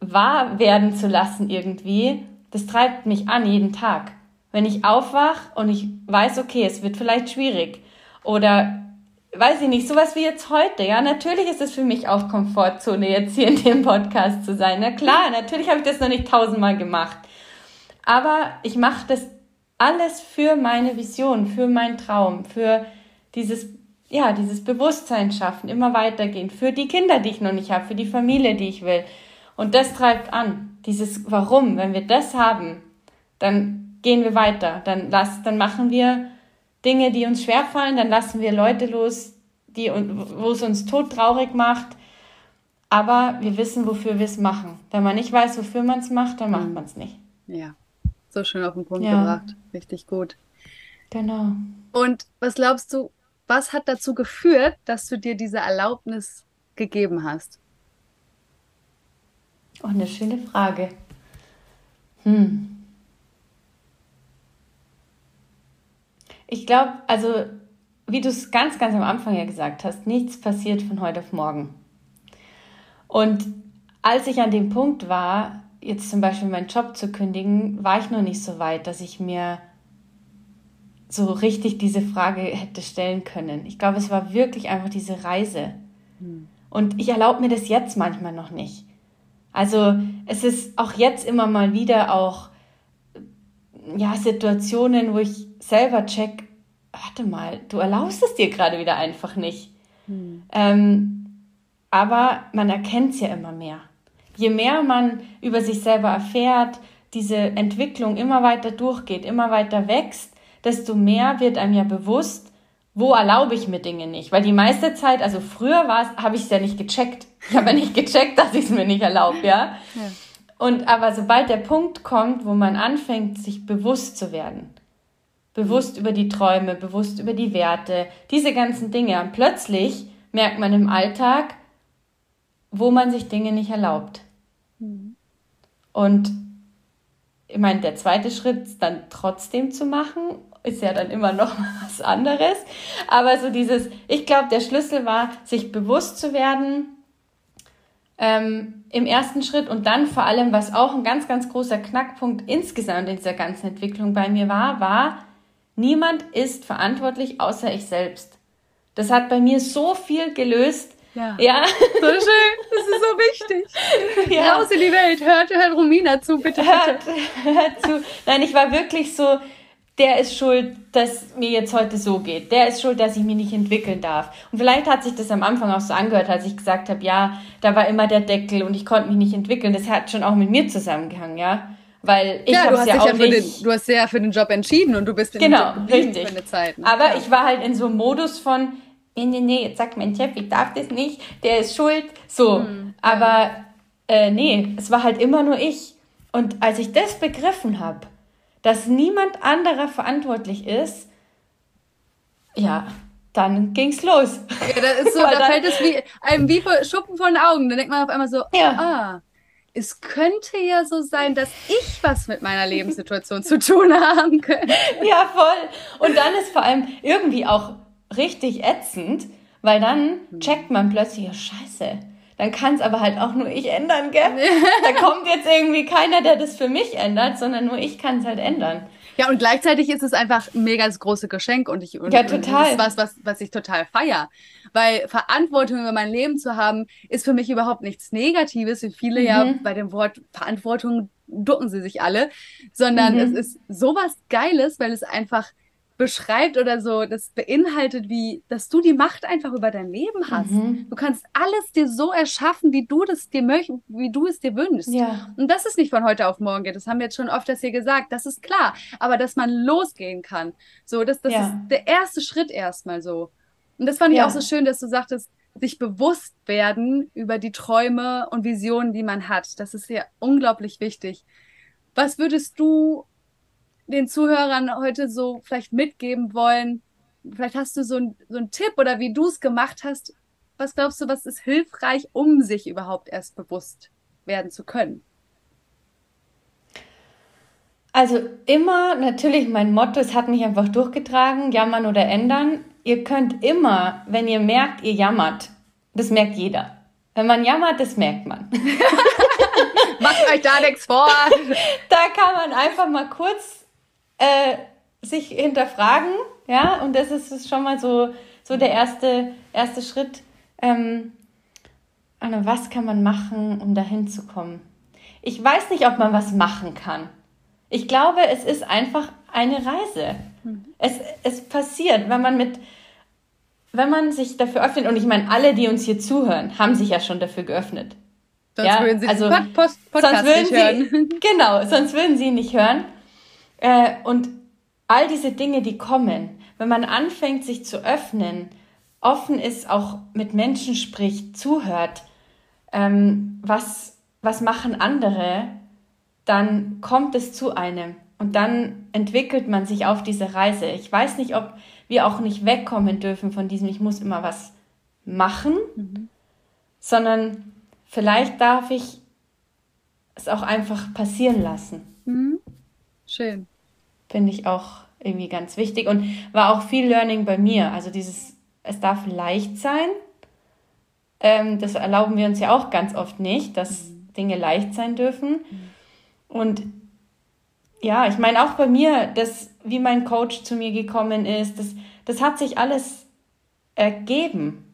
Speaker 2: wahr werden zu lassen irgendwie, das treibt mich an jeden Tag. Wenn ich aufwach und ich weiß, okay, es wird vielleicht schwierig oder weiß ich nicht, sowas wie jetzt heute, ja, natürlich ist es für mich auch Komfortzone, jetzt hier in dem Podcast zu sein. Na klar, natürlich habe ich das noch nicht tausendmal gemacht. Aber ich mache das alles für meine Vision, für meinen Traum, für dieses, ja, dieses Bewusstsein schaffen, immer weitergehen, für die Kinder, die ich noch nicht habe, für die Familie, die ich will. Und das treibt an, dieses Warum. Wenn wir das haben, dann gehen wir weiter. Dann, lass, dann machen wir Dinge, die uns schwerfallen. Dann lassen wir Leute los, die, wo es uns todtraurig macht. Aber wir wissen, wofür wir es machen. Wenn man nicht weiß, wofür man es macht, dann macht mhm. man es nicht.
Speaker 1: Ja, so schön auf den Punkt ja. gebracht. Richtig gut.
Speaker 2: Genau.
Speaker 1: Und was glaubst du, was hat dazu geführt, dass du dir diese Erlaubnis gegeben hast?
Speaker 2: Oh, eine schöne Frage. Hm. Ich glaube, also wie du es ganz, ganz am Anfang ja gesagt hast, nichts passiert von heute auf morgen. Und als ich an dem Punkt war, jetzt zum Beispiel meinen Job zu kündigen, war ich noch nicht so weit, dass ich mir so richtig diese Frage hätte stellen können. Ich glaube, es war wirklich einfach diese Reise. Hm. Und ich erlaube mir das jetzt manchmal noch nicht. Also es ist auch jetzt immer mal wieder auch ja, Situationen, wo ich selber check, warte mal, du erlaubst es dir gerade wieder einfach nicht. Hm. Ähm, aber man erkennt es ja immer mehr. Je mehr man über sich selber erfährt, diese Entwicklung immer weiter durchgeht, immer weiter wächst, desto mehr wird einem ja bewusst, wo erlaube ich mir Dinge nicht? Weil die meiste Zeit, also früher war es, habe ich es ja nicht gecheckt. Ich habe ja nicht gecheckt, dass ich es mir nicht erlaube, ja? ja. Und aber sobald der Punkt kommt, wo man anfängt, sich bewusst zu werden, bewusst über die Träume, bewusst über die Werte, diese ganzen Dinge, und plötzlich merkt man im Alltag, wo man sich Dinge nicht erlaubt. Mhm. Und ich meine, der zweite Schritt dann trotzdem zu machen, ist ja dann immer noch was anderes. Aber so dieses, ich glaube, der Schlüssel war, sich bewusst zu werden ähm, im ersten Schritt und dann vor allem, was auch ein ganz, ganz großer Knackpunkt insgesamt in dieser ganzen Entwicklung bei mir war, war, niemand ist verantwortlich außer ich selbst. Das hat bei mir so viel gelöst,
Speaker 1: ja. ja. So schön. Das ist so wichtig. Ja. Raus in die Welt. Hört, hört Romina zu, bitte. bitte. Hört,
Speaker 2: hört zu. Nein, ich war wirklich so, der ist schuld, dass mir jetzt heute so geht. Der ist schuld, dass ich mich nicht entwickeln darf. Und vielleicht hat sich das am Anfang auch so angehört, als ich gesagt habe, ja, da war immer der Deckel und ich konnte mich nicht entwickeln. Das hat schon auch mit mir zusammengehangen, ja. Weil ich ja,
Speaker 1: du hast
Speaker 2: ja
Speaker 1: auch ja nicht... Den, du hast ja für den Job entschieden und du bist in
Speaker 2: genau, den Job richtig. für eine Zeit. Ne? Aber ja. ich war halt in so einem Modus von, nee, nee, nee, jetzt sagt mein Chef, ich darf das nicht, der ist schuld. So. Hm, Aber äh, nee, es war halt immer nur ich. Und als ich das begriffen habe, dass niemand anderer verantwortlich ist, ja, dann ging's los.
Speaker 1: Ja, da, ist so, da fällt es wie, einem wie Schuppen von den Augen. Dann denkt man auf einmal so, ja. ah, es könnte ja so sein, dass ich was mit meiner Lebenssituation zu tun haben könnte.
Speaker 2: Ja, voll. Und dann ist vor allem irgendwie auch richtig ätzend, weil dann hm. checkt man plötzlich, ja, scheiße, dann kann es aber halt auch nur ich ändern, gell? da kommt jetzt irgendwie keiner, der das für mich ändert, sondern nur ich kann es halt ändern.
Speaker 1: Ja, und gleichzeitig ist es einfach ein mega große Geschenk und ich und,
Speaker 2: ja, total.
Speaker 1: Und das ist was, was, was ich total feier. Weil Verantwortung über mein Leben zu haben, ist für mich überhaupt nichts Negatives, wie viele mhm. ja bei dem Wort Verantwortung ducken sie sich alle, sondern mhm. es ist sowas Geiles, weil es einfach beschreibt oder so, das beinhaltet, wie, dass du die Macht einfach über dein Leben hast. Mhm. Du kannst alles dir so erschaffen, wie du das dir möchtest, wie du es dir wünschst. Ja. Und das ist nicht von heute auf morgen geht. Das haben wir jetzt schon oft das hier gesagt. Das ist klar. Aber dass man losgehen kann. So, das, das ja. ist der erste Schritt erstmal so. Und das fand ich ja. auch so schön, dass du sagtest, sich bewusst werden über die Träume und Visionen, die man hat. Das ist ja unglaublich wichtig. Was würdest du den Zuhörern heute so vielleicht mitgeben wollen? Vielleicht hast du so, ein, so einen Tipp oder wie du es gemacht hast. Was glaubst du, was ist hilfreich, um sich überhaupt erst bewusst werden zu können?
Speaker 2: Also immer natürlich mein Motto, es hat mich einfach durchgetragen, jammern oder ändern. Ihr könnt immer, wenn ihr merkt, ihr jammert, das merkt jeder. Wenn man jammert, das merkt man.
Speaker 1: Macht euch da nichts vor.
Speaker 2: Da kann man einfach mal kurz äh, sich hinterfragen, ja, und das ist schon mal so, so der erste, erste Schritt. Ähm, was kann man machen, um dahin zu kommen? Ich weiß nicht, ob man was machen kann. Ich glaube, es ist einfach eine Reise. Mhm. Es, es passiert, wenn man mit, wenn man sich dafür öffnet, und ich meine, alle, die uns hier zuhören, haben sich ja schon dafür geöffnet.
Speaker 1: Sonst ja? würden sie also, Podcast
Speaker 2: sonst würden nicht hören. Sie, genau, sonst würden sie nicht hören. Äh, und all diese Dinge, die kommen, wenn man anfängt, sich zu öffnen, offen ist, auch mit Menschen spricht, zuhört, ähm, was, was machen andere, dann kommt es zu einem. Und dann entwickelt man sich auf diese Reise. Ich weiß nicht, ob wir auch nicht wegkommen dürfen von diesem, ich muss immer was machen, mhm. sondern vielleicht darf ich es auch einfach passieren lassen.
Speaker 1: Mhm. Schön.
Speaker 2: Finde ich auch irgendwie ganz wichtig und war auch viel Learning bei mir. Also dieses, es darf leicht sein. Ähm, das erlauben wir uns ja auch ganz oft nicht, dass mhm. Dinge leicht sein dürfen. Mhm. Und ja, ich meine auch bei mir, dass, wie mein Coach zu mir gekommen ist, das, das hat sich alles ergeben,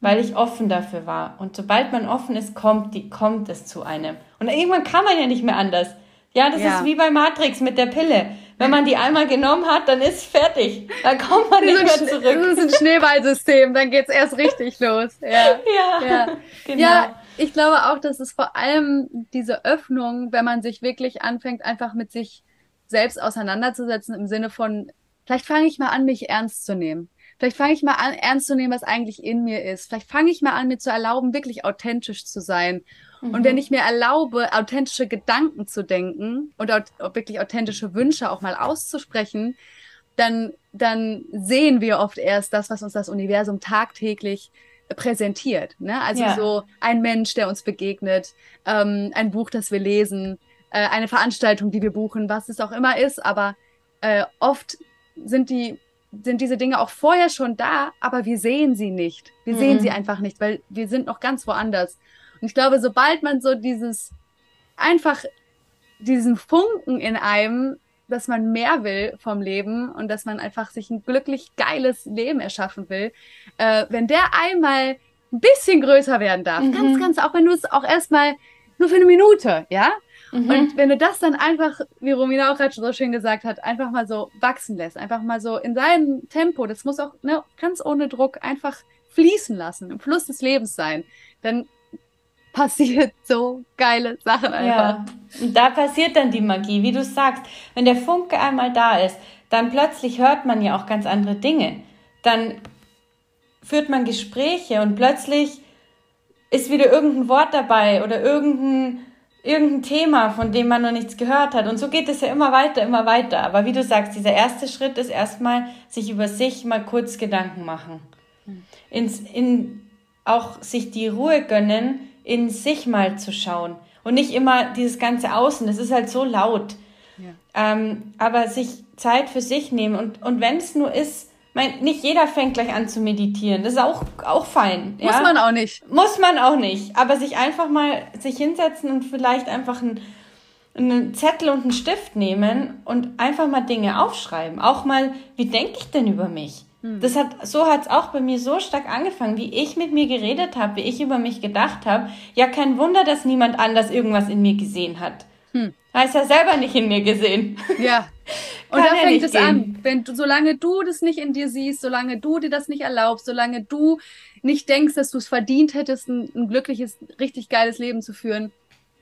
Speaker 2: weil ich offen dafür war. Und sobald man offen ist, kommt, die, kommt es zu einem. Und irgendwann kann man ja nicht mehr anders. Ja, das ja. ist wie bei Matrix mit der Pille. Wenn man die einmal genommen hat, dann ist fertig. Dann kommt man nicht mehr zurück.
Speaker 1: Das ist ein Schneeballsystem, dann geht's erst richtig los. Ja,
Speaker 2: ja, ja.
Speaker 1: genau. Ja, ich glaube auch, dass es vor allem diese Öffnung, wenn man sich wirklich anfängt, einfach mit sich selbst auseinanderzusetzen, im Sinne von, vielleicht fange ich mal an, mich ernst zu nehmen. Vielleicht fange ich mal an, ernst zu nehmen, was eigentlich in mir ist. Vielleicht fange ich mal an, mir zu erlauben, wirklich authentisch zu sein Mhm. Und wenn ich mir erlaube, authentische Gedanken zu denken und auch wirklich authentische Wünsche auch mal auszusprechen, dann, dann sehen wir oft erst das, was uns das Universum tagtäglich präsentiert. Ne? Also ja. so ein Mensch, der uns begegnet, ähm, ein Buch, das wir lesen, äh, eine Veranstaltung, die wir buchen, was es auch immer ist. Aber äh, oft sind die sind diese Dinge auch vorher schon da, aber wir sehen sie nicht. Wir mhm. sehen sie einfach nicht, weil wir sind noch ganz woanders. Und ich glaube, sobald man so dieses einfach diesen Funken in einem, dass man mehr will vom Leben und dass man einfach sich ein glücklich geiles Leben erschaffen will, äh, wenn der einmal ein bisschen größer werden darf, mhm. ganz, ganz, auch wenn du es auch erstmal nur für eine Minute, ja? Mhm. Und wenn du das dann einfach, wie Romina auch gerade so schön gesagt hat, einfach mal so wachsen lässt, einfach mal so in seinem Tempo, das muss auch ne, ganz ohne Druck einfach fließen lassen, im Fluss des Lebens sein, dann passiert so geile Sachen einfach. Ja.
Speaker 2: Und da passiert dann die Magie, wie du sagst. Wenn der Funke einmal da ist, dann plötzlich hört man ja auch ganz andere Dinge. Dann führt man Gespräche und plötzlich ist wieder irgendein Wort dabei oder irgendein, irgendein Thema, von dem man noch nichts gehört hat. Und so geht es ja immer weiter, immer weiter. Aber wie du sagst, dieser erste Schritt ist erstmal, sich über sich mal kurz Gedanken machen. Hm. Ins, in, auch sich die Ruhe gönnen, in sich mal zu schauen und nicht immer dieses ganze Außen. Das ist halt so laut. Ja. Ähm, aber sich Zeit für sich nehmen und, und wenn es nur ist, mein, nicht jeder fängt gleich an zu meditieren. Das ist auch, auch fein.
Speaker 1: Muss ja? man auch nicht.
Speaker 2: Muss man auch nicht. Aber sich einfach mal sich hinsetzen und vielleicht einfach ein, einen Zettel und einen Stift nehmen und einfach mal Dinge aufschreiben. Auch mal, wie denke ich denn über mich? Hm. Das hat, so hat es auch bei mir so stark angefangen, wie ich mit mir geredet habe, wie ich über mich gedacht habe. Ja, kein Wunder, dass niemand anders irgendwas in mir gesehen hat. Hm. Heißt ja selber nicht in mir gesehen.
Speaker 1: Ja. Und da fängt es an. Wenn du, solange du das nicht in dir siehst, solange du dir das nicht erlaubst, solange du nicht denkst, dass du es verdient hättest, ein, ein glückliches, richtig geiles Leben zu führen,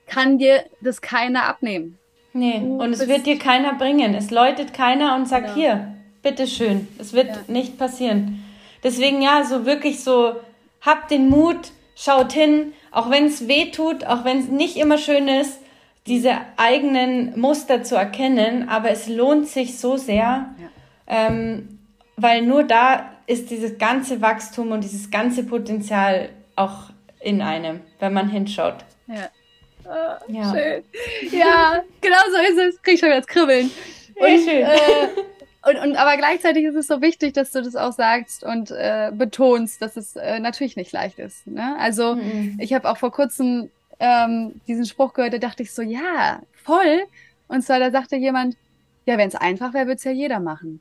Speaker 1: kann dir das keiner abnehmen.
Speaker 2: Nee, du und es wird dir keiner bringen. Es läutet keiner und sagt, ja. hier, bitteschön, es wird ja. nicht passieren. Deswegen ja, so wirklich so, habt den Mut, schaut hin, auch wenn es weh tut, auch wenn es nicht immer schön ist, diese eigenen Muster zu erkennen, aber es lohnt sich so sehr, ja. ähm, weil nur da ist dieses ganze Wachstum und dieses ganze Potenzial auch in einem, wenn man hinschaut.
Speaker 1: Ja. Oh, ja. Schön. Ja, genau so ist es. Krieg ich schon wieder das Kribbeln. Und, schön. Äh, und, und aber gleichzeitig ist es so wichtig, dass du das auch sagst und äh, betonst, dass es äh, natürlich nicht leicht ist. Ne? Also mhm. ich habe auch vor kurzem ähm, diesen Spruch gehört, da dachte ich so, ja, voll. Und zwar, da sagte jemand, ja, wenn es einfach wäre, würde es ja jeder machen.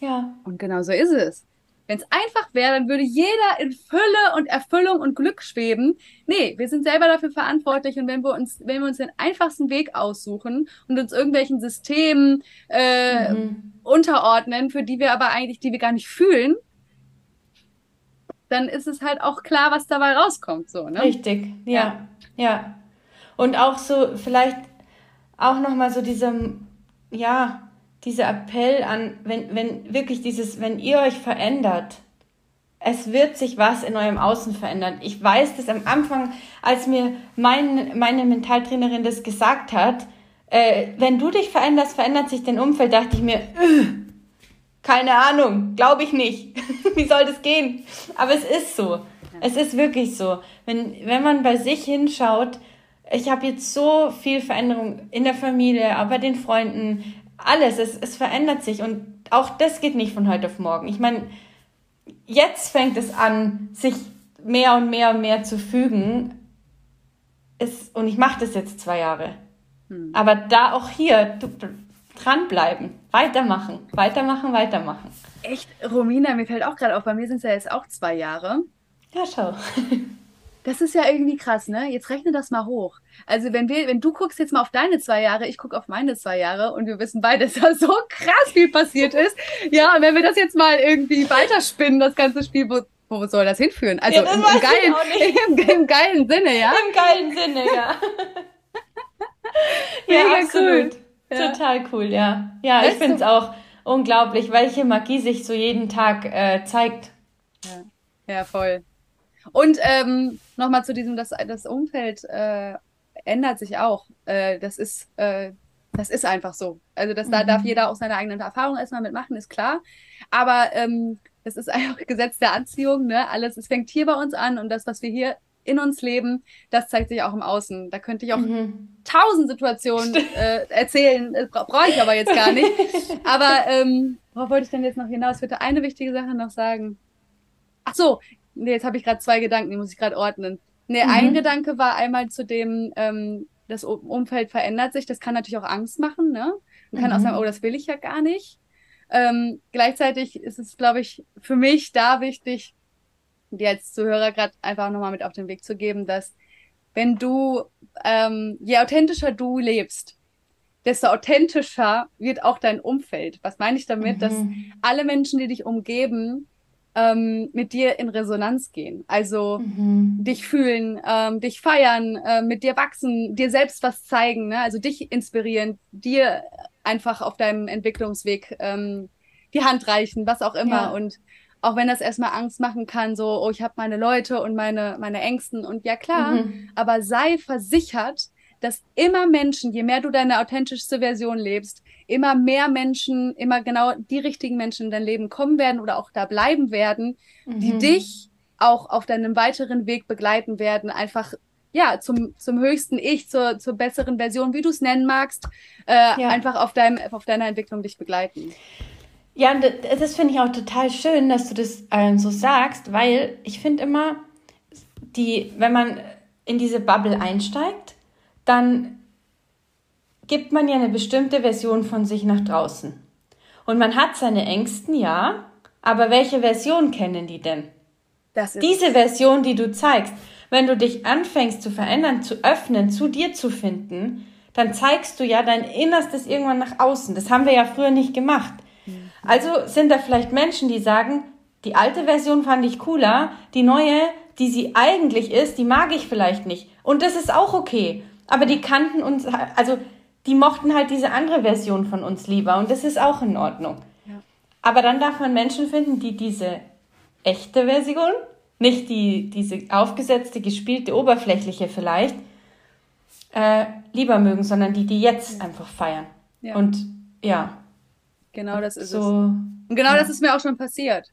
Speaker 2: Ja.
Speaker 1: Und genau so ist es. Wenn es einfach wäre, dann würde jeder in Fülle und Erfüllung und Glück schweben. Nee, wir sind selber dafür verantwortlich und wenn wir uns, wenn wir uns den einfachsten Weg aussuchen und uns irgendwelchen Systemen äh, mhm. unterordnen, für die wir aber eigentlich, die wir gar nicht fühlen, dann ist es halt auch klar, was dabei rauskommt, so, ne?
Speaker 2: Richtig, ja, ja. ja. Und auch so, vielleicht auch nochmal so diesem, ja, dieser Appell an, wenn, wenn wirklich dieses, wenn ihr euch verändert, es wird sich was in eurem Außen verändern. Ich weiß das am Anfang, als mir mein, meine Mentaltrainerin das gesagt hat, äh, wenn du dich veränderst, verändert sich dein Umfeld, dachte ich mir, äh, keine Ahnung, glaube ich nicht. Wie soll das gehen? Aber es ist so. Es ist wirklich so. Wenn, wenn man bei sich hinschaut, ich habe jetzt so viel Veränderung in der Familie, aber bei den Freunden, alles, es, es verändert sich und auch das geht nicht von heute auf morgen. Ich meine, jetzt fängt es an, sich mehr und mehr und mehr zu fügen. Es, und ich mache das jetzt zwei Jahre. Hm. Aber da auch hier du, dranbleiben, weitermachen, weitermachen, weitermachen.
Speaker 1: Echt, Romina, mir fällt auch gerade auf, bei mir sind es ja jetzt auch zwei Jahre.
Speaker 2: Ja, schau.
Speaker 1: Das ist ja irgendwie krass, ne? Jetzt rechne das mal hoch. Also wenn wir, wenn du guckst jetzt mal auf deine zwei Jahre, ich gucke auf meine zwei Jahre und wir wissen beide, dass da so krass viel passiert ist. Ja, und wenn wir das jetzt mal irgendwie weiterspinnen, das ganze Spiel, wo, wo soll das hinführen? Also ja, das im, im, geilen, im, im, geilen Sinne, ja?
Speaker 2: Im geilen Sinne, ja. ja, Mega absolut. Cool. Ja. Total cool, ja. Ja, weißt ich finde es auch unglaublich, welche Magie sich so jeden Tag äh, zeigt.
Speaker 1: Ja. ja, voll. Und ähm, nochmal zu diesem, das, das Umfeld äh, ändert sich auch. Äh, das ist, äh, das ist einfach so. Also das, mhm. da darf jeder auch seine eigenen Erfahrungen erstmal mitmachen, ist klar. Aber ähm, das ist einfach Gesetz der Anziehung, ne? Alles, es fängt hier bei uns an und das, was wir hier in uns leben, das zeigt sich auch im Außen. Da könnte ich auch mhm. tausend Situationen äh, erzählen, das bra brauche ich aber jetzt gar nicht. aber ähm, worauf wollte ich denn jetzt noch hinaus? Ich würde eine wichtige Sache noch sagen. Ach so, nee, jetzt habe ich gerade zwei Gedanken, die muss ich gerade ordnen. Nee, mhm. ein Gedanke war einmal zu dem, ähm, das Umfeld verändert sich. Das kann natürlich auch Angst machen, ne? Man kann mhm. auch sagen, oh, das will ich ja gar nicht. Ähm, gleichzeitig ist es, glaube ich, für mich da wichtig, dir als Zuhörer gerade einfach nochmal mit auf den Weg zu geben, dass wenn du, ähm, je authentischer du lebst, desto authentischer wird auch dein Umfeld. Was meine ich damit? Mhm. Dass alle Menschen, die dich umgeben, ähm, mit dir in Resonanz gehen. Also mhm. dich fühlen, ähm, dich feiern, äh, mit dir wachsen, dir selbst was zeigen, ne? also dich inspirieren, dir einfach auf deinem Entwicklungsweg ähm, die Hand reichen, was auch immer. Ja. Und auch wenn das erstmal Angst machen kann, so, oh, ich habe meine Leute und meine, meine Ängsten und ja klar, mhm. aber sei versichert, dass immer Menschen, je mehr du deine authentischste Version lebst, immer mehr Menschen, immer genau die richtigen Menschen in dein Leben kommen werden oder auch da bleiben werden, mhm. die dich auch auf deinem weiteren Weg begleiten werden, einfach ja, zum, zum höchsten Ich, zur, zur besseren Version, wie du es nennen magst, äh, ja. einfach auf, deinem, auf deiner Entwicklung dich begleiten.
Speaker 2: Ja, das, das finde ich auch total schön, dass du das ähm, so sagst, weil ich finde immer, die, wenn man in diese Bubble einsteigt, dann gibt man ja eine bestimmte Version von sich nach draußen. Und man hat seine Ängsten, ja, aber welche Version kennen die denn? Diese Version, die du zeigst. Wenn du dich anfängst zu verändern, zu öffnen, zu dir zu finden, dann zeigst du ja dein Innerstes irgendwann nach außen. Das haben wir ja früher nicht gemacht. Mhm. Also sind da vielleicht Menschen, die sagen, die alte Version fand ich cooler, die neue, die sie eigentlich ist, die mag ich vielleicht nicht. Und das ist auch okay. Aber die kannten uns, also die mochten halt diese andere Version von uns lieber und das ist auch in Ordnung. Ja. Aber dann darf man Menschen finden, die diese echte Version, nicht die, diese aufgesetzte, gespielte, oberflächliche vielleicht, äh, lieber mögen, sondern die, die jetzt ja. einfach feiern. Ja. Und ja.
Speaker 1: Genau das ist so, es. Und genau das ist mir auch schon passiert.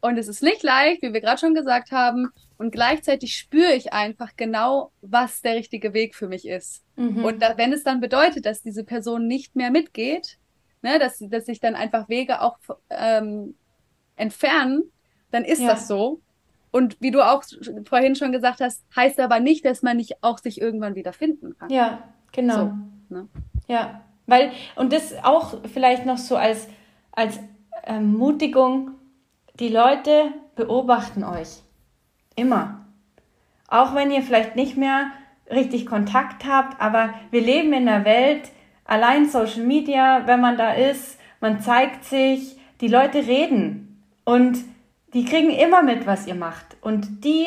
Speaker 1: Und es ist nicht leicht, wie wir gerade schon gesagt haben. Und gleichzeitig spüre ich einfach genau, was der richtige Weg für mich ist. Mhm. Und da, wenn es dann bedeutet, dass diese Person nicht mehr mitgeht, ne, dass, dass sich dann einfach Wege auch ähm, entfernen, dann ist ja. das so. Und wie du auch vorhin schon gesagt hast, heißt aber nicht, dass man nicht auch sich irgendwann wieder finden kann.
Speaker 2: Ja, genau. So, ne? Ja, weil, und das auch vielleicht noch so als, als Ermutigung, die Leute beobachten euch. Immer. Auch wenn ihr vielleicht nicht mehr richtig Kontakt habt, aber wir leben in einer Welt, allein Social Media, wenn man da ist, man zeigt sich, die Leute reden und die kriegen immer mit, was ihr macht. Und die,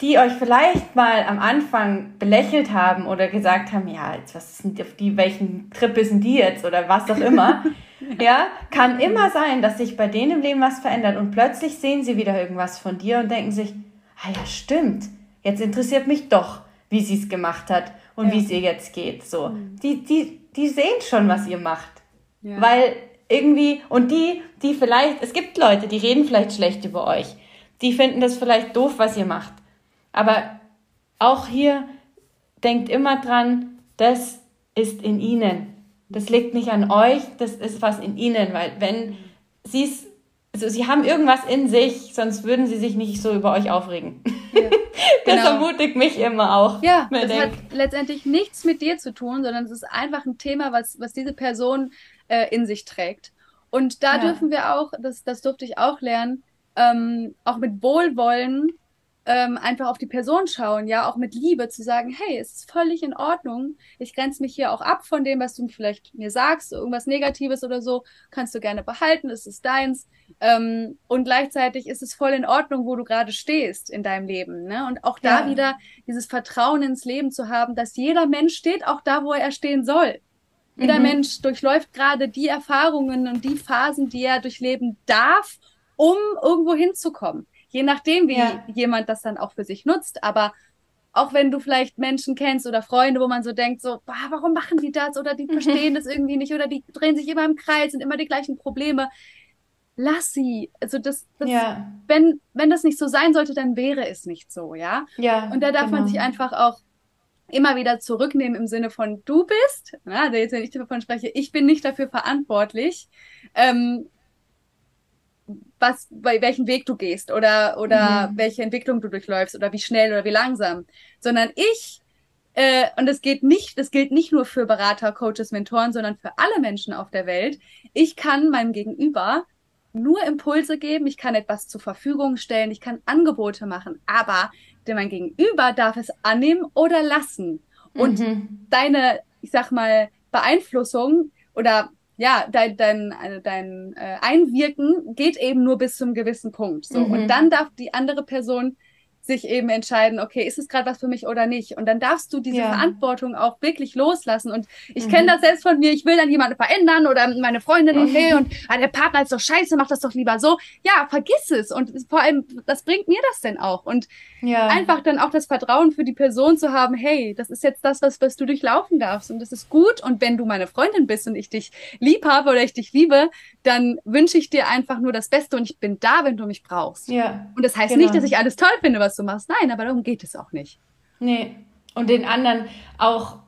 Speaker 2: die euch vielleicht mal am Anfang belächelt haben oder gesagt haben, ja, jetzt was sind die, welchen Trip sind die jetzt oder was auch immer, ja, kann immer sein, dass sich bei denen im Leben was verändert und plötzlich sehen sie wieder irgendwas von dir und denken sich, ah ja, stimmt, jetzt interessiert mich doch, wie sie es gemacht hat und ja. wie es ihr jetzt geht. So, mhm. die, die, die sehen schon, was ihr macht. Ja. Weil irgendwie, und die, die vielleicht, es gibt Leute, die reden vielleicht schlecht über euch. Die finden das vielleicht doof, was ihr macht. Aber auch hier denkt immer dran, das ist in ihnen. Das liegt nicht an euch, das ist was in ihnen, weil wenn sie es, also sie haben irgendwas in sich, sonst würden sie sich nicht so über euch aufregen. Ja, das genau. ermutigt mich immer auch.
Speaker 1: Ja, das denkt. hat letztendlich nichts mit dir zu tun, sondern es ist einfach ein Thema, was, was diese Person äh, in sich trägt. Und da ja. dürfen wir auch, das, das durfte ich auch lernen, ähm, auch mit Wohlwollen ähm, einfach auf die Person schauen, ja, auch mit Liebe zu sagen, hey, es ist völlig in Ordnung. Ich grenze mich hier auch ab von dem, was du vielleicht mir sagst, irgendwas Negatives oder so, kannst du gerne behalten, es ist deins. Ähm, und gleichzeitig ist es voll in Ordnung, wo du gerade stehst in deinem Leben. Ne? Und auch da ja. wieder dieses Vertrauen ins Leben zu haben, dass jeder Mensch steht auch da, wo er stehen soll. Jeder mhm. Mensch durchläuft gerade die Erfahrungen und die Phasen, die er durchleben darf, um irgendwo hinzukommen. Je nachdem, wie ja. jemand das dann auch für sich nutzt. Aber auch wenn du vielleicht Menschen kennst oder Freunde, wo man so denkt, so, bah, warum machen die das? Oder die mhm. verstehen das irgendwie nicht oder die drehen sich immer im Kreis, sind immer die gleichen Probleme. lass sie. Also das, das ja. wenn, wenn das nicht so sein sollte, dann wäre es nicht so, ja. Ja. Und da darf genau. man sich einfach auch immer wieder zurücknehmen im Sinne von du bist, na, also jetzt wenn ich davon spreche, ich bin nicht dafür verantwortlich, ähm, was, bei welchen Weg du gehst oder, oder mhm. welche Entwicklung du durchläufst oder wie schnell oder wie langsam, sondern ich äh, und das geht nicht, das gilt nicht nur für Berater, Coaches, Mentoren, sondern für alle Menschen auf der Welt. Ich kann meinem Gegenüber nur Impulse geben, ich kann etwas zur Verfügung stellen, ich kann Angebote machen, aber der mein Gegenüber darf es annehmen oder lassen. Und mhm. deine, ich sag mal, Beeinflussung oder ja, dein, dein, äh, dein äh, Einwirken geht eben nur bis zum gewissen Punkt. So. Mhm. Und dann darf die andere Person sich eben entscheiden, okay, ist es gerade was für mich oder nicht? Und dann darfst du diese ja. Verantwortung auch wirklich loslassen. Und ich mhm. kenne das selbst von mir, ich will dann jemanden verändern oder meine Freundin und nee, und ah, der Partner ist doch scheiße, mach das doch lieber so. Ja, vergiss es. Und vor allem, was bringt mir das denn auch? Und ja. einfach dann auch das Vertrauen für die Person zu haben, hey, das ist jetzt das, was, was du durchlaufen darfst. Und das ist gut. Und wenn du meine Freundin bist und ich dich lieb habe oder ich dich liebe, dann wünsche ich dir einfach nur das Beste und ich bin da, wenn du mich brauchst. Ja. Und das heißt genau. nicht, dass ich alles toll finde, was du machst. Nein, aber darum geht es auch nicht.
Speaker 2: Nee. Und den anderen auch,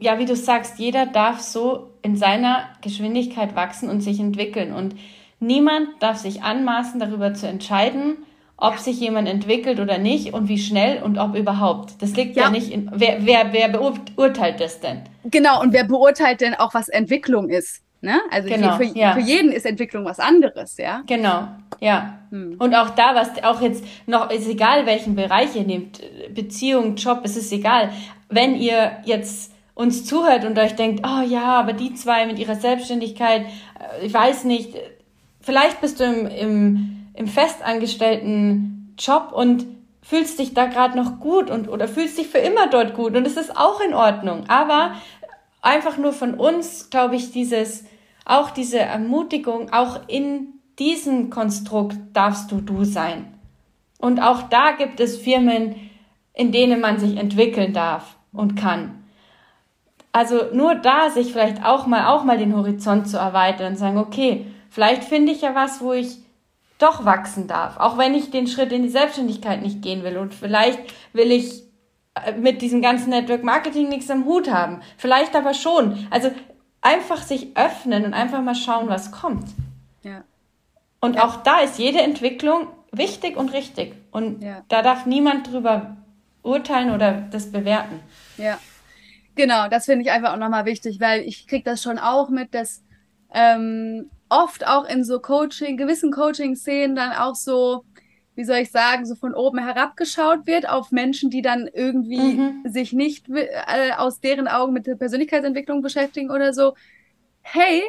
Speaker 2: ja, wie du sagst, jeder darf so in seiner Geschwindigkeit wachsen und sich entwickeln. Und niemand darf sich anmaßen, darüber zu entscheiden, ob sich jemand entwickelt oder nicht und wie schnell und ob überhaupt. Das liegt ja, ja nicht in. Wer, wer, wer beurteilt das denn?
Speaker 1: Genau, und wer beurteilt denn auch, was Entwicklung ist? Ne? Also genau, für, ja. für, jeden ist Entwicklung was anderes, ja.
Speaker 2: Genau, ja. Hm. Und auch da, was auch jetzt noch, ist egal, welchen Bereich ihr nehmt, Beziehung, Job, es ist egal. Wenn ihr jetzt uns zuhört und euch denkt, oh ja, aber die zwei mit ihrer Selbstständigkeit, äh, ich weiß nicht, vielleicht bist du im, im, im festangestellten Job und fühlst dich da gerade noch gut und oder fühlst dich für immer dort gut und es ist auch in Ordnung. Aber einfach nur von uns, glaube ich, dieses auch diese Ermutigung, auch in diesem Konstrukt darfst du du sein. Und auch da gibt es Firmen, in denen man sich entwickeln darf und kann. Also nur da sich vielleicht auch mal, auch mal den Horizont zu erweitern und sagen, okay, vielleicht finde ich ja was, wo ich doch wachsen darf, auch wenn ich den Schritt in die Selbstständigkeit nicht gehen will und vielleicht will ich äh, mit diesem ganzen Network Marketing nichts am Hut haben, vielleicht aber schon. Also einfach sich öffnen und einfach mal schauen, was kommt. Ja. Und ja. auch da ist jede Entwicklung wichtig und richtig. Und ja. da darf niemand drüber urteilen oder das bewerten.
Speaker 1: Ja. Genau, das finde ich einfach auch nochmal wichtig, weil ich kriege das schon auch mit, dass ähm, oft auch in so Coaching, gewissen Coaching-Szenen dann auch so wie soll ich sagen, so von oben herabgeschaut wird auf Menschen, die dann irgendwie mhm. sich nicht äh, aus deren Augen mit der Persönlichkeitsentwicklung beschäftigen oder so. Hey,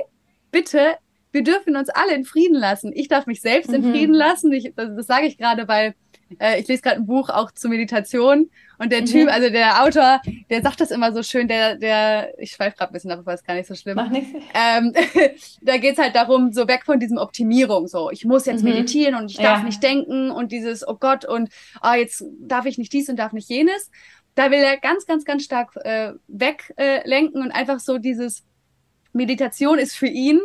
Speaker 1: bitte, wir dürfen uns alle in Frieden lassen. Ich darf mich selbst mhm. in Frieden lassen. Ich, das, das sage ich gerade, weil äh, ich lese gerade ein Buch auch zur Meditation und der mhm. Typ, also der Autor, der sagt das immer so schön, der, der, ich schweife gerade ein bisschen ab, aber ist gar nicht so schlimm. Mach nichts. Ähm, da geht's halt darum, so weg von diesem Optimierung, so ich muss jetzt mhm. meditieren und ich darf ja. nicht denken und dieses, oh Gott, und oh, jetzt darf ich nicht dies und darf nicht jenes. Da will er ganz, ganz, ganz stark äh, weglenken äh, und einfach so dieses Meditation ist für ihn,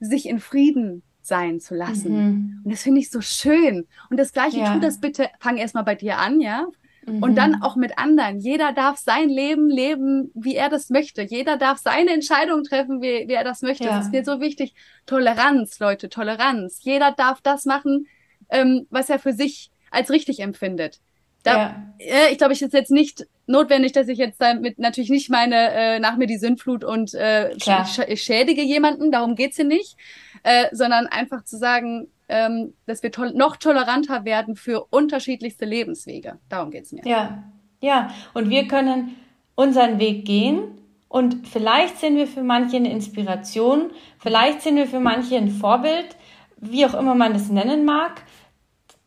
Speaker 1: sich in Frieden sein zu lassen. Mhm. Und das finde ich so schön. Und das Gleiche, ja. tu das bitte, fang erstmal bei dir an, ja. Mhm. Und dann auch mit anderen. Jeder darf sein Leben leben, wie er das möchte. Jeder darf seine Entscheidung treffen, wie, wie er das möchte. Ja. Das ist mir so wichtig. Toleranz, Leute, Toleranz. Jeder darf das machen, ähm, was er für sich als richtig empfindet. Da, ja. äh, ich glaube, ich ist jetzt nicht notwendig, dass ich jetzt damit natürlich nicht meine, äh, nach mir die Sündflut und äh, sch ich schädige jemanden, darum geht's hier nicht, äh, sondern einfach zu sagen, ähm, dass wir to noch toleranter werden für unterschiedlichste Lebenswege. Darum geht's mir.
Speaker 2: Ja, ja. Und wir können unseren Weg gehen und vielleicht sind wir für manche eine Inspiration, vielleicht sind wir für manche ein Vorbild, wie auch immer man das nennen mag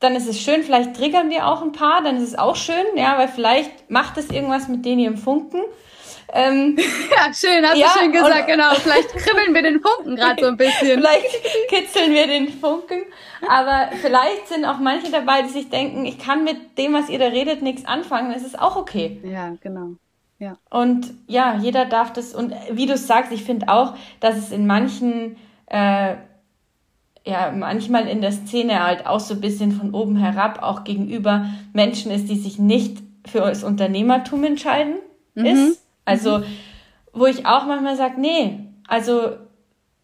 Speaker 2: dann ist es schön, vielleicht triggern wir auch ein paar, dann ist es auch schön, ja, weil vielleicht macht es irgendwas mit denen im Funken.
Speaker 1: Ähm, ja, schön, hast ja, du schön gesagt, genau. Vielleicht kribbeln wir den Funken gerade so ein bisschen.
Speaker 2: vielleicht kitzeln wir den Funken. Aber vielleicht sind auch manche dabei, die sich denken, ich kann mit dem, was ihr da redet, nichts anfangen. Es ist auch okay.
Speaker 1: Ja, genau. Ja.
Speaker 2: Und ja, jeder darf das. Und wie du sagst, ich finde auch, dass es in manchen äh, ja manchmal in der Szene halt auch so ein bisschen von oben herab auch gegenüber Menschen ist, die sich nicht für das Unternehmertum entscheiden mhm. ist. Also mhm. wo ich auch manchmal sage, nee, also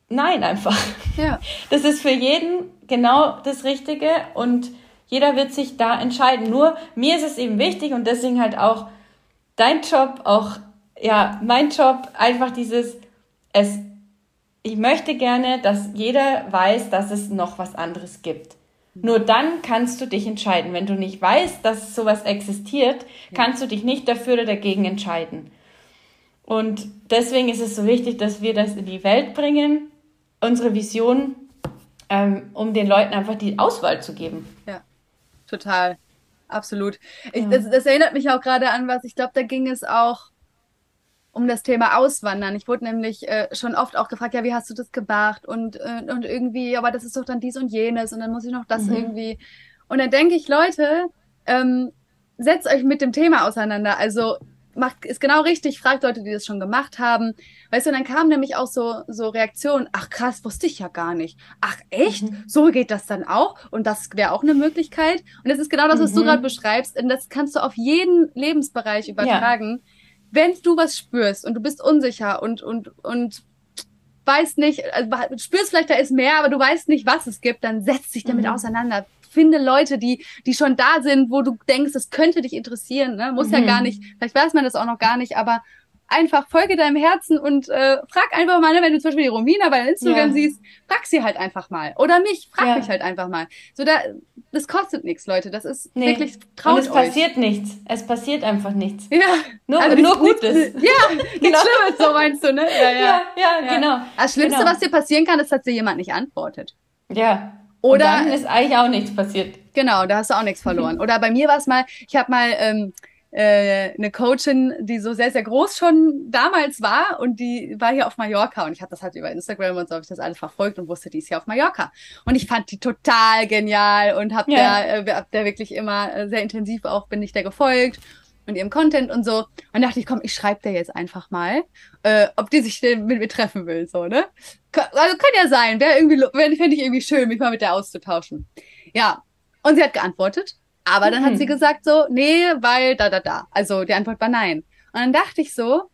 Speaker 2: nein einfach. Ja. Das ist für jeden genau das Richtige und jeder wird sich da entscheiden. Nur mir ist es eben wichtig und deswegen halt auch dein Job, auch ja, mein Job, einfach dieses, es, ich möchte gerne, dass jeder weiß, dass es noch was anderes gibt. Nur dann kannst du dich entscheiden. Wenn du nicht weißt, dass sowas existiert, kannst du dich nicht dafür oder dagegen entscheiden. Und deswegen ist es so wichtig, dass wir das in die Welt bringen, unsere Vision, ähm, um den Leuten einfach die Auswahl zu geben.
Speaker 1: Ja, total. Absolut. Ich, das, das erinnert mich auch gerade an was, ich glaube, da ging es auch um das Thema Auswandern. Ich wurde nämlich äh, schon oft auch gefragt, ja, wie hast du das gemacht? Und, äh, und irgendwie, aber das ist doch dann dies und jenes und dann muss ich noch das mhm. irgendwie. Und dann denke ich, Leute, ähm, setzt euch mit dem Thema auseinander. Also macht, ist genau richtig, fragt Leute, die das schon gemacht haben. Weißt du, dann kamen nämlich auch so, so Reaktionen, ach krass, wusste ich ja gar nicht. Ach echt? Mhm. So geht das dann auch? Und das wäre auch eine Möglichkeit. Und das ist genau das, was mhm. du gerade beschreibst. Und das kannst du auf jeden Lebensbereich übertragen. Ja wenn du was spürst und du bist unsicher und, und, und weißt nicht, also spürst vielleicht, da ist mehr, aber du weißt nicht, was es gibt, dann setz dich damit mhm. auseinander. Finde Leute, die, die schon da sind, wo du denkst, das könnte dich interessieren. Ne? Muss mhm. ja gar nicht, vielleicht weiß man das auch noch gar nicht, aber einfach folge deinem Herzen und äh, frag einfach mal, ne, wenn du zum Beispiel die Romina bei Instagram ja. siehst, frag sie halt einfach mal. Oder mich, frag ja. mich halt einfach mal. So, da, das kostet nichts, Leute. Das ist nee. wirklich
Speaker 2: traut Und es euch. passiert nichts. Es passiert einfach nichts.
Speaker 1: Ja.
Speaker 2: Nur, also nur Gutes.
Speaker 1: ja, nichts genau. Schlimmes, so meinst du, ne?
Speaker 2: Ja, ja, ja, ja genau.
Speaker 1: Das Schlimmste, genau. was dir passieren kann, ist, dass dir jemand nicht antwortet.
Speaker 2: Ja. Oder Und dann ist eigentlich auch nichts passiert.
Speaker 1: Genau, da hast du auch nichts verloren. Oder bei mir war es mal, ich habe mal ähm, äh, eine Coachin, die so sehr, sehr groß schon damals war und die war hier auf Mallorca und ich habe das halt über Instagram und so habe ich das alles verfolgt und wusste, die ist hier auf Mallorca. Und ich fand die total genial und habe ja. der, äh, hab der wirklich immer äh, sehr intensiv auch, bin ich der gefolgt und ihrem Content und so. Und dachte ich, komm, ich schreibe der jetzt einfach mal, äh, ob die sich denn mit mir treffen will, so, ne? Also kann ja sein, wäre irgendwie, fände ich irgendwie schön, mich mal mit der auszutauschen. Ja. Und sie hat geantwortet aber dann mhm. hat sie mhm. gesagt so, nee, weil da, da, da. Also die Antwort war nein. Und dann dachte ich so,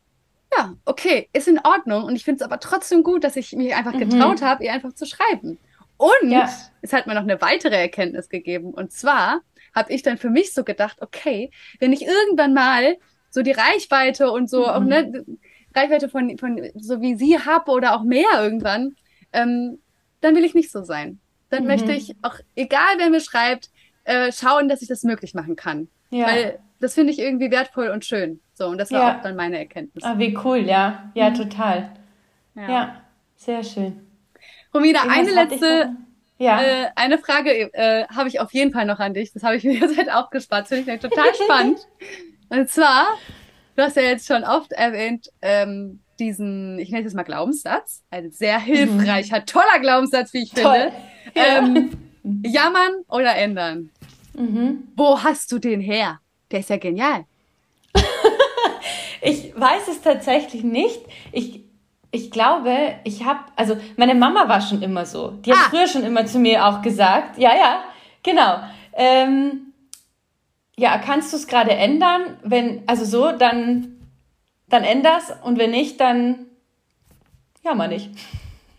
Speaker 1: ja, okay, ist in Ordnung. Und ich finde es aber trotzdem gut, dass ich mich einfach mhm. getraut mhm. habe, ihr einfach zu schreiben. Und ja. es hat mir noch eine weitere Erkenntnis gegeben. Und zwar habe ich dann für mich so gedacht, okay, wenn ich irgendwann mal so die Reichweite und so mhm. auch ne, Reichweite von, von so wie sie habe oder auch mehr irgendwann, ähm, dann will ich nicht so sein. Dann mhm. möchte ich auch, egal wer mir schreibt, äh, schauen, dass ich das möglich machen kann. Ja. Weil das finde ich irgendwie wertvoll und schön. So, und das war ja. auch dann meine Erkenntnis.
Speaker 2: Ah, wie cool, ja. Ja, mhm. total. Ja. ja. sehr schön.
Speaker 1: Romina, eine letzte, ja. Äh, eine Frage äh, habe ich auf jeden Fall noch an dich. Das habe ich mir jetzt halt auch gespart. Das finde ich total spannend. und zwar, du hast ja jetzt schon oft erwähnt, ähm, diesen, ich nenne es mal Glaubenssatz, ein sehr hilfreicher, mhm. toller Glaubenssatz, wie ich Toll. finde. Ähm, jammern oder ändern? Mhm. Wo hast du den her? Der ist ja genial.
Speaker 2: ich weiß es tatsächlich nicht. Ich, ich glaube, ich habe, also meine Mama war schon immer so. Die hat ah. früher schon immer zu mir auch gesagt, ja, ja, genau. Ähm, ja, kannst du es gerade ändern? Wenn, also so, dann, dann änder's und wenn nicht, dann jammer nicht.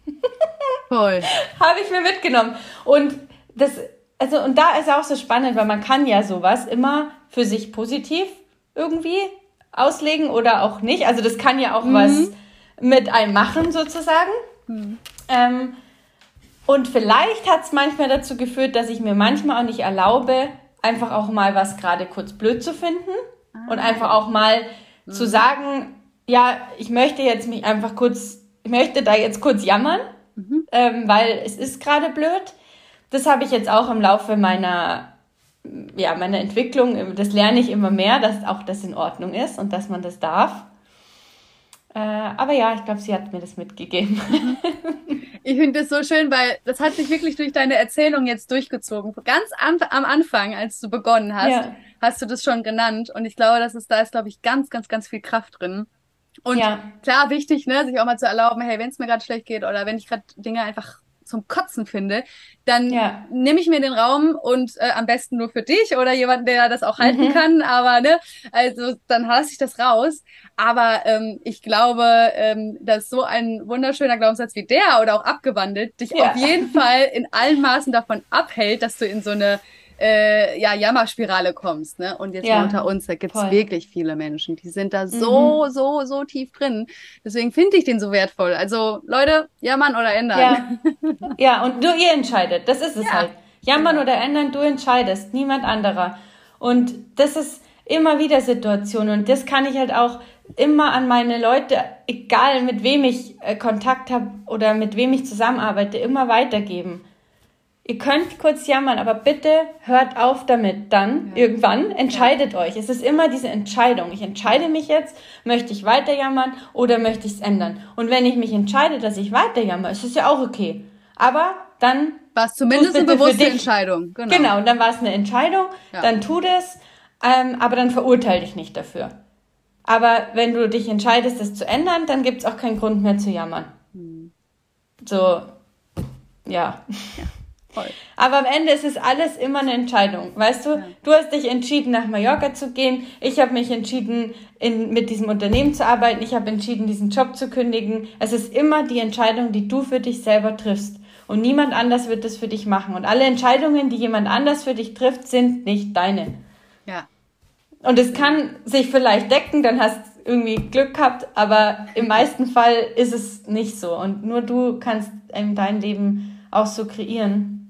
Speaker 1: Voll.
Speaker 2: Habe ich mir mitgenommen. Und das, also, und da ist auch so spannend, weil man kann ja sowas immer für sich positiv irgendwie auslegen oder auch nicht. Also das kann ja auch mhm. was mit einem machen sozusagen. Mhm. Ähm, und vielleicht hat es manchmal dazu geführt, dass ich mir manchmal auch nicht erlaube, einfach auch mal was gerade kurz blöd zu finden ah. und einfach auch mal mhm. zu sagen, ja, ich möchte jetzt mich einfach kurz, ich möchte da jetzt kurz jammern, mhm. ähm, weil es ist gerade blöd das habe ich jetzt auch im Laufe meiner, ja, meiner Entwicklung, das lerne ich immer mehr, dass auch das in Ordnung ist und dass man das darf. Äh, aber ja, ich glaube, sie hat mir das mitgegeben.
Speaker 1: Ich finde das so schön, weil das hat sich wirklich durch deine Erzählung jetzt durchgezogen. Ganz am, am Anfang, als du begonnen hast, ja. hast du das schon genannt. Und ich glaube, dass es da ist, glaube ich, ganz, ganz, ganz viel Kraft drin. Und ja. klar, wichtig, ne, sich auch mal zu erlauben, hey, wenn es mir gerade schlecht geht oder wenn ich gerade Dinge einfach zum Kotzen finde, dann ja. nehme ich mir den Raum und äh, am besten nur für dich oder jemanden, der das auch halten mhm. kann. Aber ne, also dann lasse ich das raus. Aber ähm, ich glaube, ähm, dass so ein wunderschöner Glaubenssatz wie der oder auch abgewandelt dich ja. auf jeden Fall in allen Maßen davon abhält, dass du in so eine äh, ja, Jammerspirale kommst, ne? Und jetzt ja, unter uns, da gibt's voll. wirklich viele Menschen, die sind da so, mhm. so, so tief drin. Deswegen finde ich den so wertvoll. Also, Leute, jammern oder ändern.
Speaker 2: Ja, ja und du, ihr entscheidet. Das ist es ja. halt. Jammern oder ändern, du entscheidest, niemand anderer. Und das ist immer wieder Situation. Und das kann ich halt auch immer an meine Leute, egal mit wem ich äh, Kontakt habe oder mit wem ich zusammenarbeite, immer weitergeben. Ihr könnt kurz jammern, aber bitte hört auf damit. Dann ja. irgendwann entscheidet ja. euch. Es ist immer diese Entscheidung. Ich entscheide mich jetzt, möchte ich weiter jammern oder möchte ich es ändern? Und wenn ich mich entscheide, dass ich weiter jammer, ist es ja auch okay. Aber dann
Speaker 1: war es zumindest eine bewusste Entscheidung.
Speaker 2: Genau. genau, und dann war es eine Entscheidung. Ja. Dann tu das, ähm, aber dann verurteile dich nicht dafür. Aber wenn du dich entscheidest, das zu ändern, dann gibt es auch keinen Grund mehr zu jammern. Hm. So, ja. ja. Voll. Aber am Ende ist es alles immer eine Entscheidung. Weißt du, ja. du hast dich entschieden, nach Mallorca zu gehen. Ich habe mich entschieden, in, mit diesem Unternehmen zu arbeiten. Ich habe entschieden, diesen Job zu kündigen. Es ist immer die Entscheidung, die du für dich selber triffst. Und niemand anders wird das für dich machen. Und alle Entscheidungen, die jemand anders für dich trifft, sind nicht deine. Ja. Und es kann sich vielleicht decken, dann hast du irgendwie Glück gehabt, aber im meisten Fall ist es nicht so. Und nur du kannst dein Leben auch so kreieren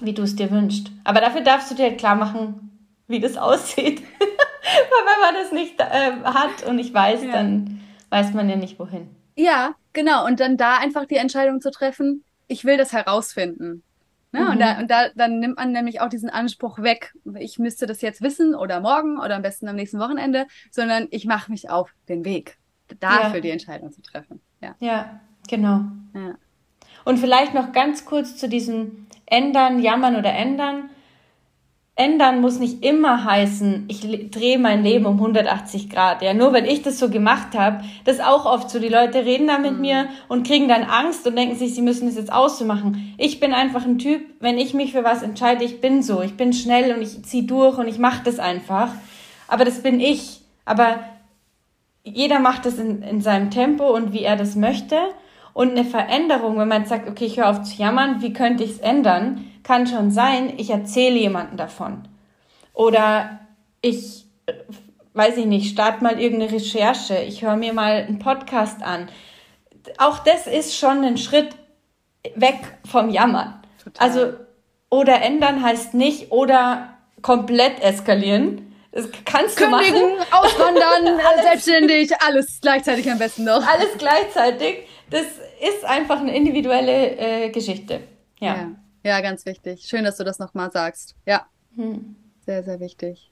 Speaker 2: wie du es dir wünschst. Aber dafür darfst du dir klar machen, wie das aussieht. Weil wenn man das nicht äh, hat und nicht weiß, ja. dann weiß man ja nicht wohin.
Speaker 1: Ja, genau. Und dann da einfach die Entscheidung zu treffen, ich will das herausfinden. Ne? Mhm. Und, da, und da, dann nimmt man nämlich auch diesen Anspruch weg, ich müsste das jetzt wissen oder morgen oder am besten am nächsten Wochenende, sondern ich mache mich auf den Weg, dafür ja. die Entscheidung zu treffen. Ja,
Speaker 2: ja genau. Ja. Und vielleicht noch ganz kurz zu diesem ändern, jammern oder ändern. Ändern muss nicht immer heißen, ich drehe mein Leben um 180 Grad. Ja, nur weil ich das so gemacht habe, das ist auch oft so. Die Leute reden da mit mhm. mir und kriegen dann Angst und denken sich, sie müssen das jetzt auszumachen. Ich bin einfach ein Typ, wenn ich mich für was entscheide, ich bin so. Ich bin schnell und ich ziehe durch und ich mache das einfach. Aber das bin ich. Aber jeder macht das in, in seinem Tempo und wie er das möchte. Und eine Veränderung, wenn man sagt, okay, ich höre auf zu jammern, wie könnte ich es ändern, kann schon sein, ich erzähle jemanden davon. Oder ich, weiß ich nicht, starte mal irgendeine Recherche, ich höre mir mal einen Podcast an. Auch das ist schon ein Schritt weg vom Jammern. Total. Also, oder ändern heißt nicht, oder komplett eskalieren. Das kannst
Speaker 1: Kündigen,
Speaker 2: du
Speaker 1: machen. auswandern, selbstständig, alles gleichzeitig am besten noch.
Speaker 2: Alles gleichzeitig. Das ist einfach eine individuelle äh, Geschichte. Ja.
Speaker 1: ja. ja. ganz wichtig. Schön, dass du das nochmal sagst. Ja. Hm. Sehr, sehr wichtig.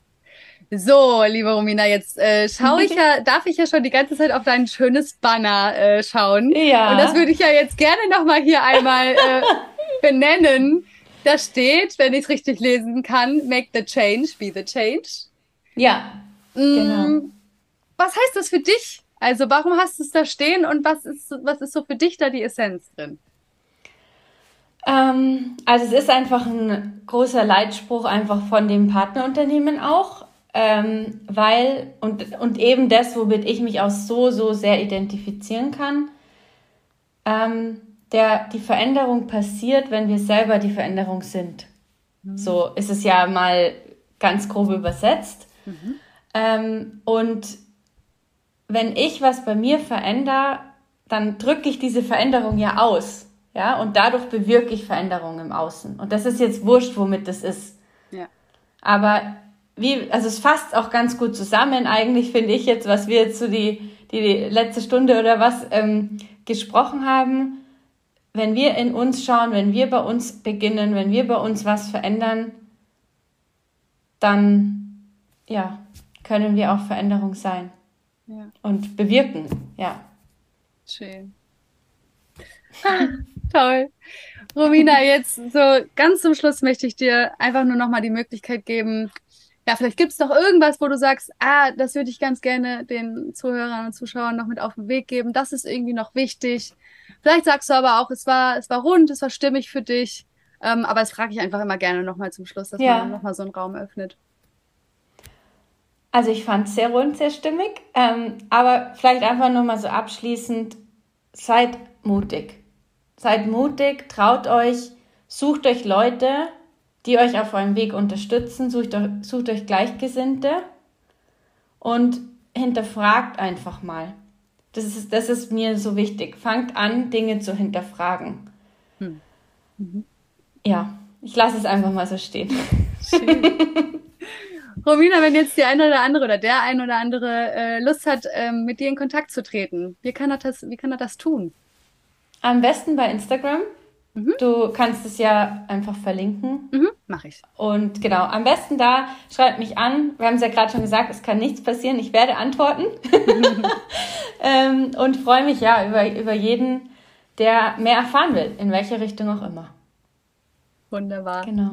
Speaker 1: So, liebe Romina, jetzt äh, schaue ich ja, darf ich ja schon die ganze Zeit auf dein schönes Banner äh, schauen. Ja. Und das würde ich ja jetzt gerne nochmal hier einmal äh, benennen. Da steht, wenn ich es richtig lesen kann, make the change, be the change.
Speaker 2: Ja. Mm, genau.
Speaker 1: Was heißt das für dich? Also warum hast du es da stehen und was ist, was ist so für dich da die Essenz drin?
Speaker 2: Ähm, also es ist einfach ein großer Leitspruch einfach von dem Partnerunternehmen auch, ähm, weil und, und eben das, womit ich mich auch so, so sehr identifizieren kann, ähm, der, die Veränderung passiert, wenn wir selber die Veränderung sind. Mhm. So ist es ja mal ganz grob übersetzt. Mhm. Ähm, und wenn ich was bei mir verändere, dann drücke ich diese Veränderung ja aus. Ja, und dadurch bewirke ich Veränderungen im Außen. Und das ist jetzt wurscht, womit das ist. Ja. Aber wie, also es fasst auch ganz gut zusammen, eigentlich finde ich jetzt, was wir jetzt so die, die letzte Stunde oder was ähm, gesprochen haben. Wenn wir in uns schauen, wenn wir bei uns beginnen, wenn wir bei uns was verändern, dann ja, können wir auch Veränderung sein ja. und bewirken. Ja.
Speaker 1: Schön. Toll. Romina, jetzt so ganz zum Schluss möchte ich dir einfach nur noch mal die Möglichkeit geben. Ja, vielleicht gibt es doch irgendwas, wo du sagst, ah, das würde ich ganz gerne den Zuhörern und Zuschauern noch mit auf den Weg geben. Das ist irgendwie noch wichtig. Vielleicht sagst du aber auch, es war, es war rund, es war stimmig für dich. Ähm, aber das frage ich einfach immer gerne nochmal zum Schluss, dass ja. man nochmal so einen Raum öffnet.
Speaker 2: Also ich fand es sehr rund, sehr stimmig. Ähm, aber vielleicht einfach nochmal so abschließend, seid mutig. Seid mutig, traut euch, sucht euch Leute, die euch auf eurem Weg unterstützen, sucht euch, sucht euch Gleichgesinnte und hinterfragt einfach mal. Das ist, das ist mir so wichtig. Fangt an, Dinge zu hinterfragen. Hm. Mhm. Ja, ich lasse es einfach mal so stehen. Schön.
Speaker 1: Romina, wenn jetzt die eine oder andere oder der ein oder andere äh, Lust hat, ähm, mit dir in Kontakt zu treten, wie kann er das, wie kann er das tun?
Speaker 2: Am besten bei Instagram. Mhm. Du kannst es ja einfach verlinken.
Speaker 1: Mhm, Mache ich.
Speaker 2: Und genau, am besten da, schreibt mich an. Wir haben es ja gerade schon gesagt, es kann nichts passieren. Ich werde antworten. ähm, und freue mich ja über, über jeden, der mehr erfahren will, in welche Richtung auch immer.
Speaker 1: Wunderbar.
Speaker 2: Genau.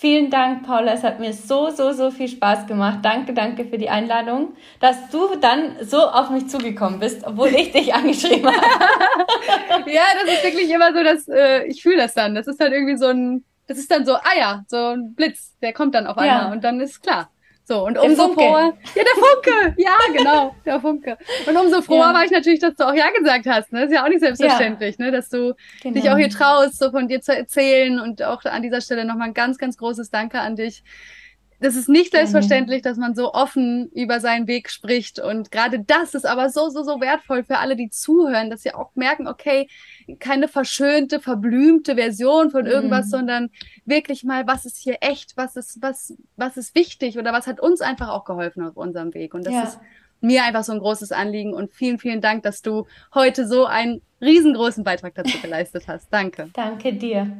Speaker 2: Vielen Dank, Paula. Es hat mir so, so, so viel Spaß gemacht. Danke, danke für die Einladung, dass du dann so auf mich zugekommen bist, obwohl ich dich angeschrieben habe.
Speaker 1: ja, das ist wirklich immer so, dass äh, ich fühle das dann. Das ist dann irgendwie so ein, das ist dann so, ah ja, so ein Blitz, der kommt dann auf einmal ja. und dann ist klar. So, und umso froher. Ja, der Funke! Ja, genau, der Funke. Und umso froher ja. war ich natürlich, dass du auch Ja gesagt hast. Ne? Das ist ja auch nicht selbstverständlich, ja. ne? dass du genau. dich auch hier traust, so von dir zu erzählen. Und auch an dieser Stelle nochmal ein ganz, ganz großes Danke an dich das ist nicht selbstverständlich, dass man so offen über seinen Weg spricht. Und gerade das ist aber so, so, so wertvoll für alle, die zuhören, dass sie auch merken, okay, keine verschönte, verblümte Version von irgendwas, mhm. sondern wirklich mal, was ist hier echt, was ist, was, was ist wichtig oder was hat uns einfach auch geholfen auf unserem Weg. Und das ja. ist mir einfach so ein großes Anliegen. Und vielen, vielen Dank, dass du heute so einen riesengroßen Beitrag dazu geleistet hast. Danke.
Speaker 2: Danke dir.